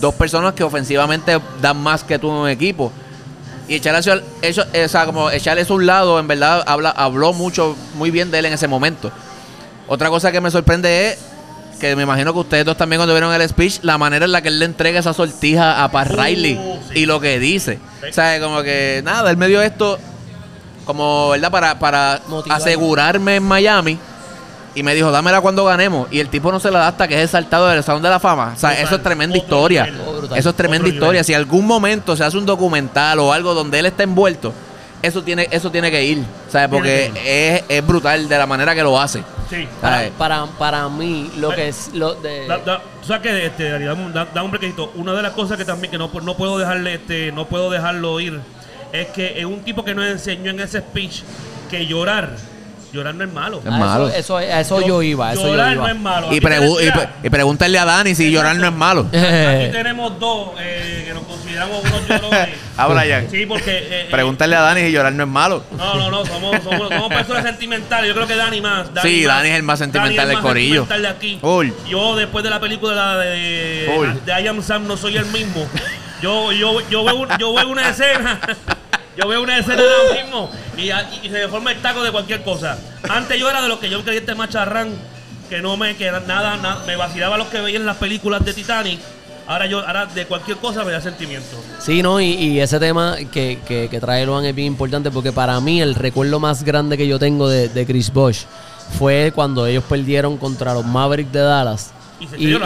dos personas que ofensivamente dan más que tú en un equipo. Y echarle eso, eso, o sea, como echarle eso a un lado, en verdad habla, habló mucho, muy bien de él en ese momento. Otra cosa que me sorprende es que me imagino que ustedes dos también cuando vieron el speech, la manera en la que él le entrega esa sortija a Pat Uh, Riley sí. y lo que dice. Sí. O sea, como que nada, él me dio esto como, ¿verdad? Para, para Motivar. asegurarme en Miami. Y me dijo, dámela cuando ganemos. Y el tipo no se la da hasta que es exaltado del Salón de la Fama. O sea, Brutal. eso es tremenda Otro historia. nivel. Eso es tremenda Otro historia. nivel. Si algún momento se hace un documental o algo donde él está envuelto, eso tiene, eso tiene que ir. ¿Sabes? Porque es, es brutal de la manera que lo hace. Sí. Para, para, para mí, lo que es. Lo de, Da, da, tú sabes que este, dame un- da, da un brequecito. Una de las cosas que también que no, no puedo dejarle, este, no puedo dejarlo ir, es que es un tipo que nos enseñó en ese speech que llorar Llorar no es malo. Es malo. Eso, eso, a eso yo iba, yo Llorar iba. no es malo. Y, pregu- y, pre- y pregúntale a Dani si llorar no es malo. Aquí tenemos dos eh, que nos consideramos unos llorones. Habla ya. Sí, porque. eh, eh, Pregúntale a Dani si llorar no es malo. No, no, no, somos, somos, somos personas sentimentales. Yo creo que Dani más. Sí, Dani es el más sentimental del más corillo. sentimental de aquí. Full. Yo, después de la película de, Full. de I Am Sam, no soy el mismo. Yo, yo, yo, veo, yo veo una escena. Yo veo una escena ahora mismo y, y se me forma el taco de cualquier cosa. Antes yo era de los que yo creía este macharrán, que no me, que nada, nada, me vacilaba los que veía en las películas de Titanic. Ahora yo, ahora de cualquier cosa me da sentimiento. Sí, no, y, ese tema que, que, que trae Luan es bien importante porque para mí el recuerdo más grande que yo tengo de, de Chris Bosh fue cuando ellos perdieron contra los Mavericks de Dallas.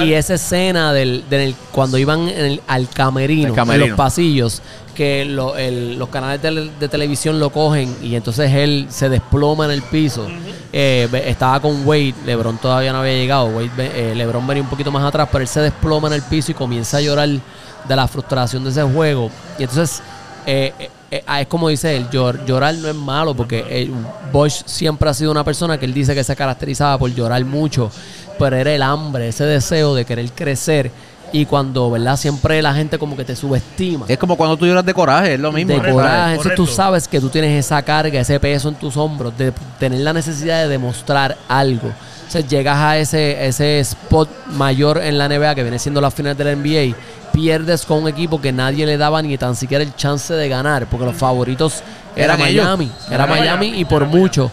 Y esa escena del, del- cuando iban en el- al camerino, El camerino. en los pasillos, que lo- el- los canales de, de televisión lo cogen y entonces él se desploma en el piso. Eh, estaba con Wade, LeBron todavía no había llegado, Wade, eh, LeBron venía un poquito más atrás, pero él se desploma en el piso y comienza a llorar de la frustración de ese juego. Y entonces eh, eh, eh, es como dice él, llor- llorar no es malo porque eh, Bosch siempre ha sido una persona que él dice que se caracterizaba por llorar mucho, pero era el hambre, ese deseo de querer crecer y cuando, ¿verdad? Siempre la gente como que te subestima. Es como cuando tú lloras de coraje, es lo mismo. De Correcto, coraje, entonces tú sabes que tú tienes esa carga, ese peso en tus hombros, de tener la necesidad de demostrar algo. Entonces llegas a ese, ese spot mayor en la NBA que viene siendo las finales del NBA, pierdes con un equipo que nadie le daba ni tan siquiera el chance de ganar, porque los favoritos era ellos. Miami, era Era Miami Miami, y por mucho.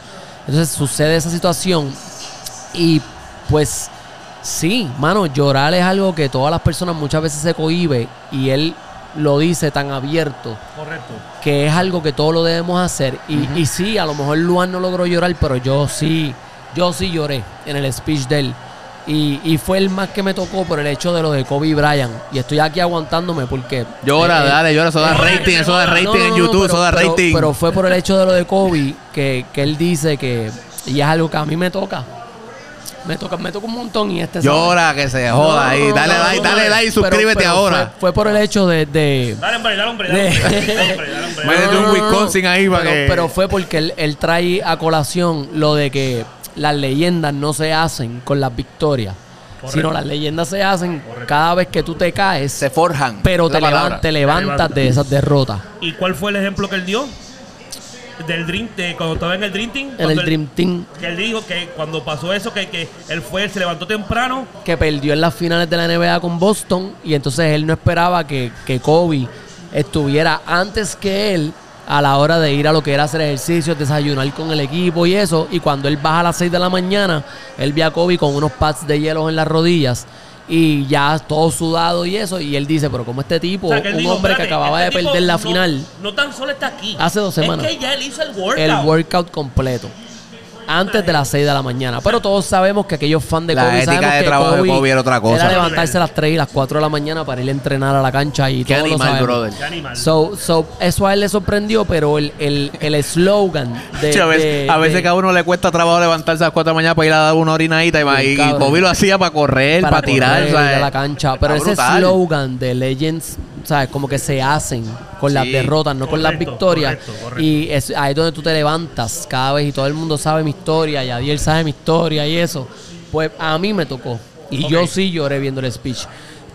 Entonces sucede esa situación y pues sí, mano, llorar es algo que todas las personas muchas veces se cohibe y él lo dice tan abierto Correcto. que es algo que todos lo debemos hacer. Y, y sí, a lo mejor Luan no logró llorar, pero yo sí, yo sí lloré en el speech de él. Y, y fue el más que me tocó por el hecho de lo de Kobe Bryant. Y estoy aquí aguantándome porque... Llora, eh, dale, llora, eso da No, rating, eso da rating no, no, en YouTube, pero- eso da pero- rating. Pero fue por el hecho de lo de Kobe que, que él dice que... Y es algo que a mí me toca. Me toca, me toca un montón y este... sabe. Llora, que se joda No, ahí. no, Dale no, like, dale like y pero- suscríbete pero ahora. Fue, fue por el hecho de- de Dale, hombre, dale, hombre, dale, hombre. Métete un Wisconsin ahí para pero, que- pero fue porque él, él trae a colación lo de que las leyendas no se hacen con las victorias, Correcto. sino las leyendas se hacen cada vez que tú te caes, Se forjan. pero te, levan- te levantas levantas. de esas derrotas. ¿Y cuál fue el ejemplo que él dio? Del Dream, de cuando estaba en el Dream Team. En el él- Dream Team Que él dijo que cuando pasó eso, que, que él fue, él se levantó temprano. que perdió en las finales de la NBA con Boston y entonces él no esperaba que, que Kobe estuviera antes que él a la hora de ir a lo que era hacer ejercicios, desayunar con el equipo y eso. Y cuando él baja a las 6 de la mañana, él ve a Kobe con unos pads de hielo en las rodillas y ya todo sudado y eso. Y él dice, pero como este tipo, O sea, un dijo, hombre que "Espérate, acababa de este perder la no- final, No tan solo está aquí. Hace dos semanas. Es que ya él hizo el workout. el workout completo. Antes de las 6 de la mañana. Pero todos sabemos que aquellos fans de La Kobe ética sabemos de que trabajo de Kobe era otra cosa. Era levantarse a las 3 y las 4 de la mañana para ir a entrenar a la cancha y Qué todos lo animal, sabemos. brother. Qué animal. So, so, eso a él le sorprendió, pero el el el eslogan de, a veces, de- a veces de- que a uno le cuesta trabajo levantarse a las 4 de la mañana para ir a dar una orinadita y, y, y cabrón. Kobe lo hacía para correr, para, tirar. correr ¿sabes? de la cancha. Pero Está ese brutal. slogan de Legends, ¿sabes? Como que se hacen con las derrotas, no con las victorias. correcto, correcto. Y es ahí es donde tú te levantas cada vez y todo el mundo sabe mi historia y Adiel sabe mi historia y eso. Pues a mí me tocó. Y yo sí lloré viendo el speech.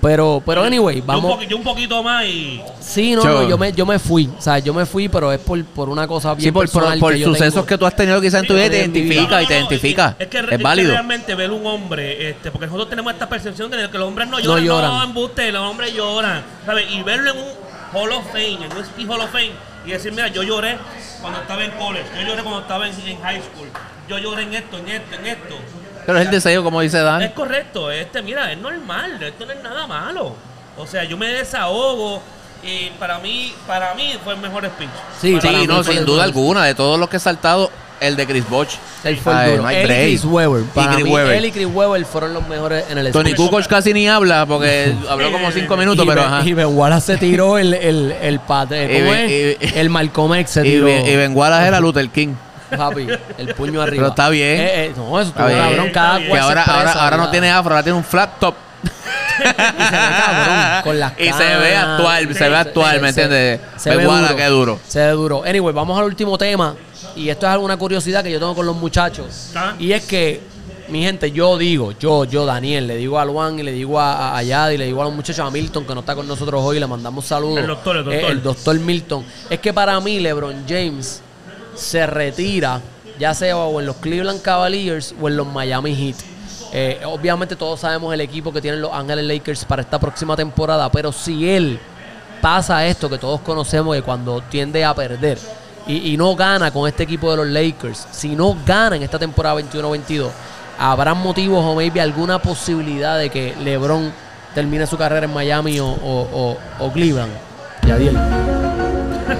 Pero, pero anyway, Yo un, vamos. yo un poquito más y. Sí, no, Yo- no, yo me, yo me fui. O sea, yo me fui, pero es por, por una cosa bien Sí, por, por, personal por que yo sucesos tengo. que tú has tenido quizás en tu vida, te identifica y te No, no, identifica. Es que, Es, es que válido. realmente ver un hombre, este, porque nosotros tenemos esta percepción de que los hombres no No lloran. No, lloran. embuste, los hombres lloran. ¿sabes? Y verlo en un Hall of Fame, en un Hall of Fame, y decir, mira, yo lloré cuando estaba en college, yo lloré cuando estaba en, en high school, yo lloré en esto, en esto, en esto. Pero es el deseo, como dice Es Dan. correcto, este, mira, es normal, esto no es nada malo. O sea, yo me desahogo y para mí, para mí fue el mejor speech. Sí, Para Sí, mí no, sin el duda alguna. De todos los que he saltado, el de Chris Bosch. Él fue el duro. Él y. Chris Weber. Y Para Chris mí, Webber. él y Chris Weber fueron los mejores en el Tony speech. Kukoc casi ni habla porque habló como cinco minutos, y pero Ben- ajá. Y Ben Wallace se tiró el, el, el. Y ¿Cómo Ben- es? y- el Malcolm X se Y, tiró. Ben- y Ben Wallace era Luther King. Papi, el puño arriba. Pero está bien. Eh, eh, no, eso Está estuvo bien. cabrón. Cada Está cual Que se ahora, ahora, expresa, ahora no tiene afro, ahora tiene un flat top. Y se ve cabrón, con las Y se ve actual, se ve actual, ¿me entiendes? Se Ve ve guarda, duro. qué duro. Se ve duro. Anyway, vamos al último tema. Y esto es alguna curiosidad que yo tengo con los muchachos. Y es que, mi gente, yo digo, yo, yo, Daniel, le digo a Luan y le digo a, a Yad y le digo a los muchachos, a Milton, que no está con nosotros hoy, le mandamos saludos. El doctor, el doctor. Eh, el doctor Milton. Es que para mí, LeBron James se retira, ya sea o en los Cleveland Cavaliers o en los Miami Heat. Eh, obviamente todos sabemos el equipo que tienen los Ángeles Lakers para esta próxima temporada, pero si él pasa esto que todos conocemos que cuando tiende a perder y, y no gana con este equipo de los Lakers, si no gana en esta temporada 21-22, habrá motivos o maybe alguna posibilidad de que LeBron termine su carrera en Miami o, o- o- o Cleveland. Yadiel.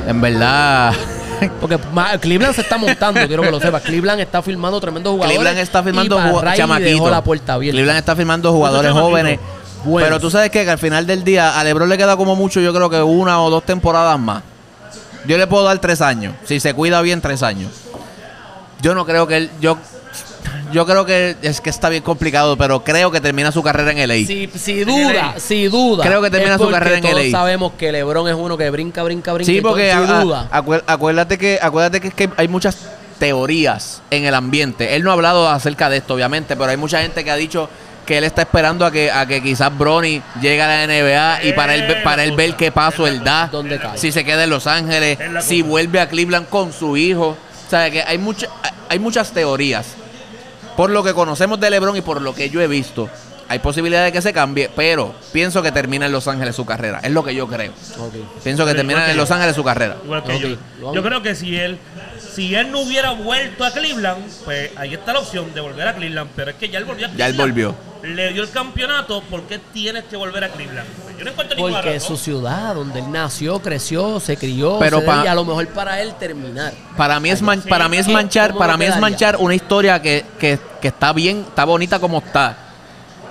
En verdad, Porque ma- Cleveland se está montando, quiero que lo sepas. Cleveland está firmando tremendos jugadores. Cleveland está firmando y Pat ju- Riley chamaquitos. dejó la puerta abierta. Cleveland está firmando jugadores jóvenes. Buenos. Pero tú sabes que, que al final del día a LeBron le queda como mucho, yo creo que una o dos temporadas más. Yo le puedo dar tres años. Si se cuida bien, tres años. Yo no creo que él. Yo, yo creo que es que está bien complicado, pero creo que termina su carrera en LA. Si, si duda, si duda. Creo que termina su carrera en todos LA. sabemos que LeBron es uno que brinca, brinca, brinca. Sí, todo, porque si a- duda. acuérdate que acuérdate que, es que hay muchas teorías en el ambiente. Él no ha hablado acerca de esto, obviamente, pero hay mucha gente que ha dicho que él está esperando a que a que quizás Bronny llegue a la NBA y para él para él ver qué paso él da, ¿Dónde cae? si se queda en Los Ángeles, si vuelve a Cleveland con su hijo, o sea, que hay mucha, hay muchas teorías. Por lo que conocemos de LeBron y por lo que yo he visto, hay posibilidad de que se cambie, pero pienso que termina en Los Ángeles su carrera, es lo que yo creo. Pienso que Pero termina que en yo. Los Ángeles su carrera. Igual que Ok, yo. creo que si él, si él no hubiera vuelto a Cleveland, pues ahí está la opción de volver a Cleveland. Pero es que ya él volvió a Ya Cleveland. él volvió. Le dio el campeonato, ¿por qué tienes que volver a Cleveland? Pues Yo no encuentro ninguna Porque es su ciudad, donde él nació, creció, se crió. Pero se- pa- y a lo mejor para él terminar. Para mí es man- Sí. para mí es manchar, ¿Cómo para mí es manchar una historia que, que, que está bien, está bonita como está.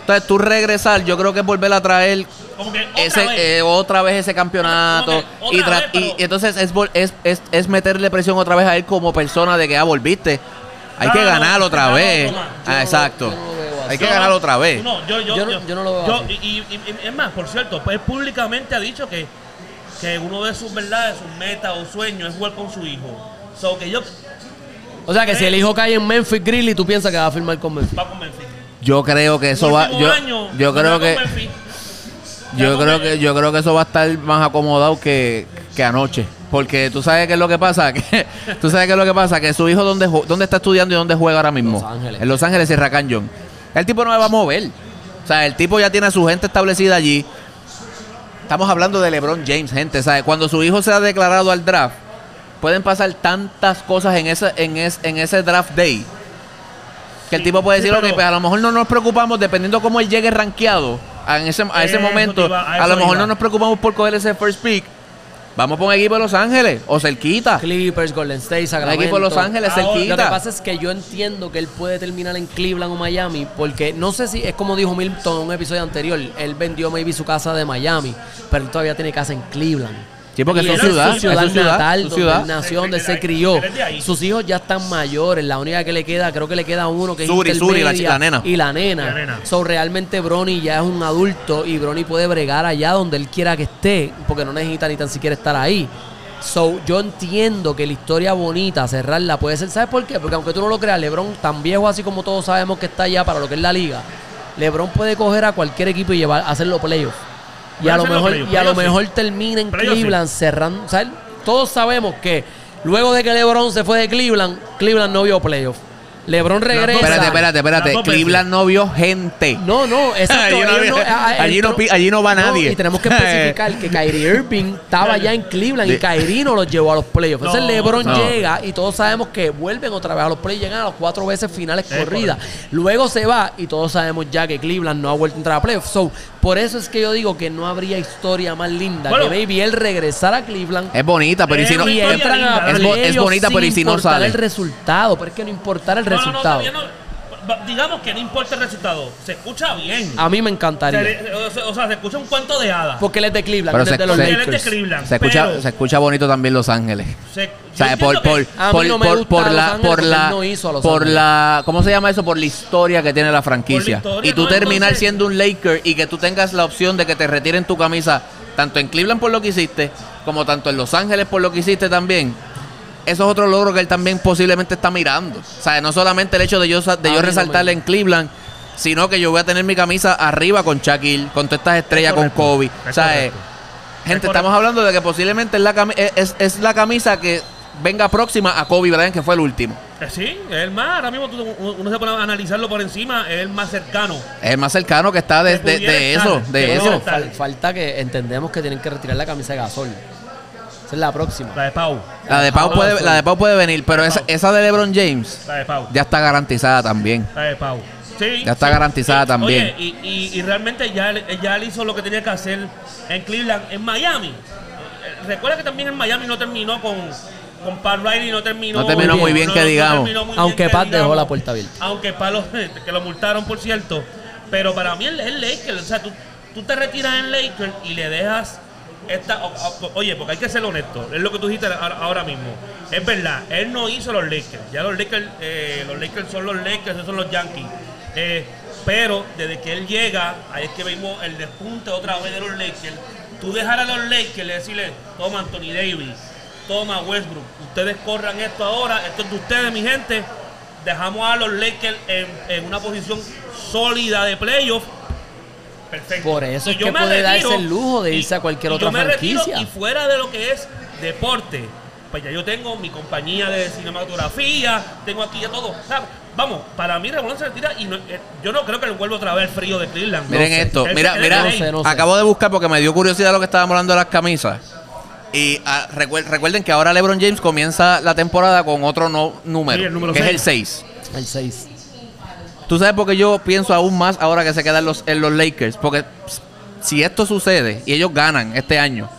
Entonces tú regresar, yo creo que es volver a traer Como que otra ese vez. eh, otra vez ese campeonato que y, vez, pero- entonces es, vol- es, es, es meterle presión otra vez a él como persona de que ah volviste. Hay No, que ganar no, otra no, vez. Ah, exacto. Hay que ganar otra vez. No, yo, yo, Yo no- yo no lo veo yo- así. y, y- y- es más, por cierto, pues públicamente ha dicho que, que uno de sus verdades, sus metas o sueños es jugar con su hijo. So que yo O sea que si el hijo cae en Memphis Grizzly, tú piensas que va a firmar con Memphis. va con Memphis. Yo creo que eso va yo, año, yo va creo que. Yo creo que yo creo que eso va a estar más acomodado que, que anoche. Porque tú sabes qué es lo que pasa, que tú sabes qué es lo que pasa, que su hijo dónde, dónde está estudiando y dónde juega ahora mismo. Los Ángeles. En Los Ángeles y Racanjon. El tipo no me va a mover. O sea, el tipo ya tiene a su gente establecida allí. Estamos hablando de LeBron James, gente. ¿sabes? Cuando su hijo sea declarado al draft, pueden pasar tantas cosas en ese, en es- en ese draft day. Que el tipo puede decir, ok, pues a lo mejor no nos preocupamos, dependiendo cómo él llegue rankeado a, ese, a ese momento, iba- a lo mejor iba. no nos preocupamos por coger ese first pick. Vamos por un equipo de Los Ángeles o cerquita. Clippers, Golden State, Un Sacramento. equipo de Los Ángeles Ahora, Lo que cerquita. pasa es que yo entiendo que él puede terminar en Cleveland o Miami, porque no sé si es como dijo Milton en un episodio anterior, él vendió maybe su casa de Miami, pero él todavía tiene casa en Cleveland. Sí, porque es su ciudad, su es ciudad su ciudad, natal, su donde ciudad. él nació, donde se crió. Sus hijos ya están mayores, la única que le queda, creo que le queda uno que es Suri, Suri, la la nena. Y la nena. La nena. So, realmente Bronny ya es un adulto y Bronny puede bregar allá donde él quiera que esté, porque no necesita ni tan siquiera estar ahí. So, yo entiendo que la historia bonita, cerrarla, puede ser, ¿sabes por qué? Porque aunque tú no lo creas, LeBron, tan viejo así como todos sabemos que está allá para lo que es la liga, LeBron puede coger a cualquier equipo y llevar, hacer los playoffs. Y a lo mejor, y a lo mejor termina en. Cleveland cerrando. Todos sabemos que luego de que LeBron se fue de Cleveland, Cleveland no vio playoffs. LeBron regresa. Espérate, espérate, espérate. Cleveland no vio gente. No, no, exacto. Allí no ellos había- no- a- a- allí no allí va nadie. y tenemos que especificar que Kyrie Irving estaba ya en Cleveland y Kyrie no los llevó a los playoffs. Entonces LeBron no. llega y todos sabemos que vuelven otra vez a los playoffs, llegan a las cuatro veces finales Es corridas. Luego se va y todos sabemos ya que Cleveland no ha vuelto a entrar a playoffs. So, por eso es que yo digo que no habría historia más linda Bueno. que maybe él regresar a Cleveland Es bonita, pero y si no. y historia entran a linda. Es bo- es bonita, pero ¿y si no sale? el resultado, pero es que no importar el No, no, no, resultado. todavía no. Digamos que no importa el resultado, se escucha bien. A mí me encantaría. o, sea, se escucha un cuento de hadas. Porque él es de Cleveland, Pero él es se- de los se- Él es de Lakers. Cleveland, Se escucha, pero se escucha bonito también Los Ángeles. se- O yo sea, por, por, por, no la, por la, él no hizo a Los por Ángeles. la, ¿cómo se llama eso? Por la historia que tiene la franquicia. Por la historia, y tú no, terminar entonces- siendo un Laker y que tú tengas la opción de que te retiren tu camisa, tanto en Cleveland por lo que hiciste, como tanto en Los Ángeles por lo que hiciste también. Eso es otro logro que él también posiblemente está mirando. O sea, no solamente el hecho de yo, sa- de A yo resaltarle en Cleveland, sino que yo voy a tener mi camisa arriba con Shaquille, con todas estas estrellas, con correcto, Kobe. O sea, eh, gente, Es estamos hablando de que posiblemente es la, cami- es, es- es la camisa que venga próxima a Kobe Bryant, que fue el último. Eh, Sí, es el más, ahora mismo tú- uno, uno se pone a analizarlo por encima, es el más cercano. Es el más cercano que está de, eso, de eso. pudiera Eso, fal- falta que entendemos que tienen que retirar la camisa de Gasol. Esa es la próxima. La de Pau, La de Pau Ah, puede, la de Pau puede venir, pero esa, esa de LeBron James la de Pau, ya está garantizada también. la de Pau. Sí, Ya está sí. garantizada Sí, también. Oye, y, y- y realmente ya, él- ya él hizo lo que tenía que hacer en Cleveland, en Miami. Eh, Recuerda que también en Miami no terminó con, con Pat Riley, no terminó No terminó muy bien, que digamos. terminó muy Aunque bien que Pat dejó digamos. la puerta abierta. Aunque Pat lo, que lo multaron, por cierto. Pero para mí el, el Lakers, o sea, tú, tú te retiras en Lakers y le dejas oye, porque hay que ser honesto, es lo que tú dijiste ahora, ahora mismo. Es verdad, él no hizo los Lakers. Ya los Lakers, eh, los Lakers son los Lakers, esos son los Yankees. Eh, pero desde que él llega, ahí es que vimos el despunte otra vez de los Lakers. Tú dejar a los Lakers y decirle, toma Anthony Davis, toma Westbrook, ustedes corran esto ahora, esto es de ustedes, mi gente. Dejamos a los Lakers en, en una posición sólida de playoff. Perfecto. Por eso es yo que me puede darse retiro el lujo de y- irse a cualquier otra yo me franquicia. y fuera de lo que es deporte, pues ya yo tengo mi compañía de cinematografía, tengo aquí ya todo. Vamos, para mí Ramón se retira y no- eh, yo no creo que él vuelva otra vez frío de Cleveland. Miren No sé. esto, Él mira, mira, ahí. No sé, no sé. acabo de buscar porque me dio curiosidad lo que estábamos hablando de las camisas. Y ah, recuer- recuerden que ahora LeBron James comienza la temporada con otro no- número, Sí, el número que es el 6. El 6. Tú sabes por qué yo pienso aún más ahora que se quedan los, en los Lakers. Porque si esto sucede y ellos ganan este año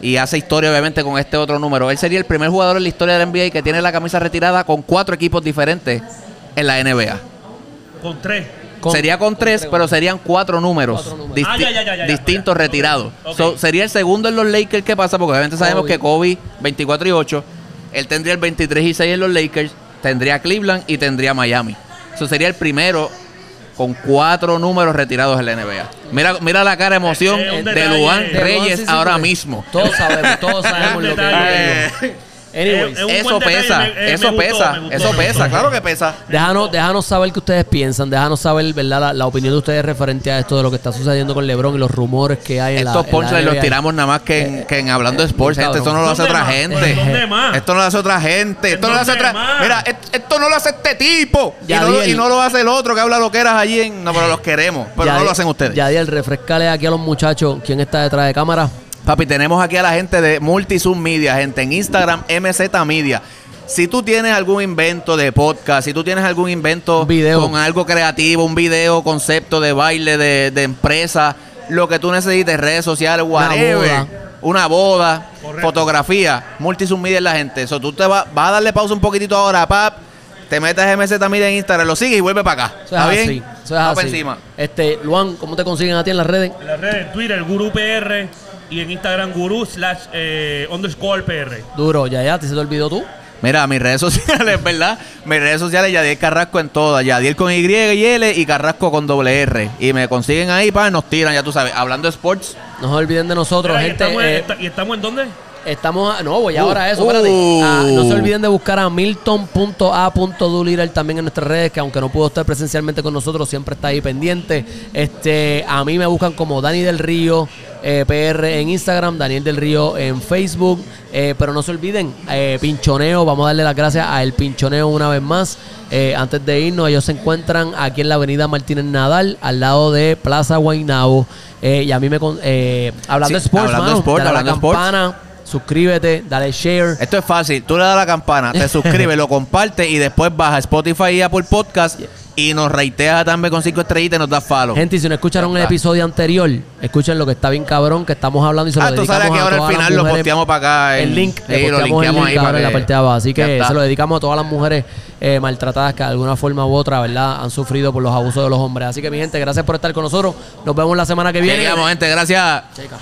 y hace historia obviamente con este otro número, él sería el primer jugador en la historia del NBA que tiene la camisa retirada con cuatro equipos diferentes en la NBA. Con tres. sería con tres, pero serían cuatro números, Cuatro números. disti- Ah, ya, ya, ya, ya, distintos retirados. So, sería el segundo en los Lakers. ¿Qué pasa? Porque obviamente sabemos Kobe. que Kobe 24 y 8, él tendría el 23 y 6 en los Lakers, tendría Cleveland y tendría Miami. Eso sería el primero con cuatro números retirados en la NBA. Mira, mira la cara de emoción Es un de. Luan De Luan, Reyes sí, sí, ahora mismo. Todos sabemos, todos sabemos lo que. Anyways, Es un Eso pesa, me- eh, eso gustó, pesa, gustó, eso pesa, gustó. claro que pesa. Déjanos, déjanos saber qué ustedes piensan, déjanos saber ¿verdad? La, la opinión de ustedes referente a esto de lo que está sucediendo con LeBron y los rumores que hay en la Estos en la los tiramos nada más que en, que en hablando de sports, gente. Esto no lo hace ¿Dónde otra más? gente. ¿Dónde más? Esto no lo hace otra gente. Esto no lo hace ¿Dónde otra. Mira, esto no lo hace este tipo. Y no, lo- Yadiel. y no lo hace el otro que habla lo que eras allí en. No, pero los queremos. Pero no lo hacen ustedes. Yadiel, refrescale aquí a los muchachos quién está detrás de cámara. Papi, tenemos aquí a la gente de Multisum Media, gente en Instagram, MZ Media. Si tú tienes algún invento de podcast, si tú tienes algún invento video. con algo creativo, un video, concepto de baile, de, de empresa, lo que tú necesites, redes sociales, whatever, boda. una boda, Correcto. fotografía, Multisum Media es la gente. Eso tú te vas vas a darle pausa un poquitito ahora, pap, te metes a MZ Media en Instagram, lo sigues y vuelve para acá. Eso es ¿Está así. bien? Eso es así. encima. Este, Luan, ¿cómo te consiguen a ti en las redes? En las redes, en Twitter, Guru PR y en Instagram, Guru slash eh, underscore PR. Duro, ya, ya, ¿te se te olvidó tú? Mira, mis redes sociales, ¿verdad? Mis redes sociales, Yadiel Carrasco en todas. Yadiel con Y y L y Carrasco con doble R. Y me consiguen ahí, pa, nos tiran, ya tú sabes. Hablando de sports. No se olviden de nosotros, Mira, ¿y gente. estamos, eh, esta- ¿Y estamos en dónde? Estamos, a- no, voy Uh, ahora a eso, uh. espérate. Ah, no se olviden de buscar a milton.a.doolittle también en nuestras redes, que aunque no pudo estar presencialmente con nosotros, siempre está ahí pendiente. Este, a mí me buscan como Dani del Río eh, PR en Instagram, Daniel del Río en Facebook. eh, pero no se olviden, eh, Pinchoneo, vamos a darle las gracias a El Pinchoneo una vez más. Eh, antes de irnos, ellos se encuentran aquí en la avenida Martínez Nadal, al lado de Plaza Guaynabo. Y a mí me... hablando Sí, de sports, hablando mano, la hablando de sports. campana, suscríbete, dale share. Esto es fácil. Tú le das la campana, te suscribes, lo compartes y después vas a Spotify y Apple Podcast y nos reitea también con cinco estrellitas y nos da follow. Gente, si no escucharon el episodio anterior, escuchen lo que está bien cabrón, que estamos hablando y se lo Ah, tú sabes que a ahora al final lo posteamos para acá. El en- link, sí, lo el linkeamos link ahí para en la parte de abajo. Así que se lo dedicamos a todas las mujeres eh, maltratadas que de alguna forma u otra, ¿verdad? Han sufrido por los abusos de los hombres. Así que, mi gente, gracias por estar con nosotros. Nos vemos la semana que viene. Chequeamos, gente, gracias. Checa.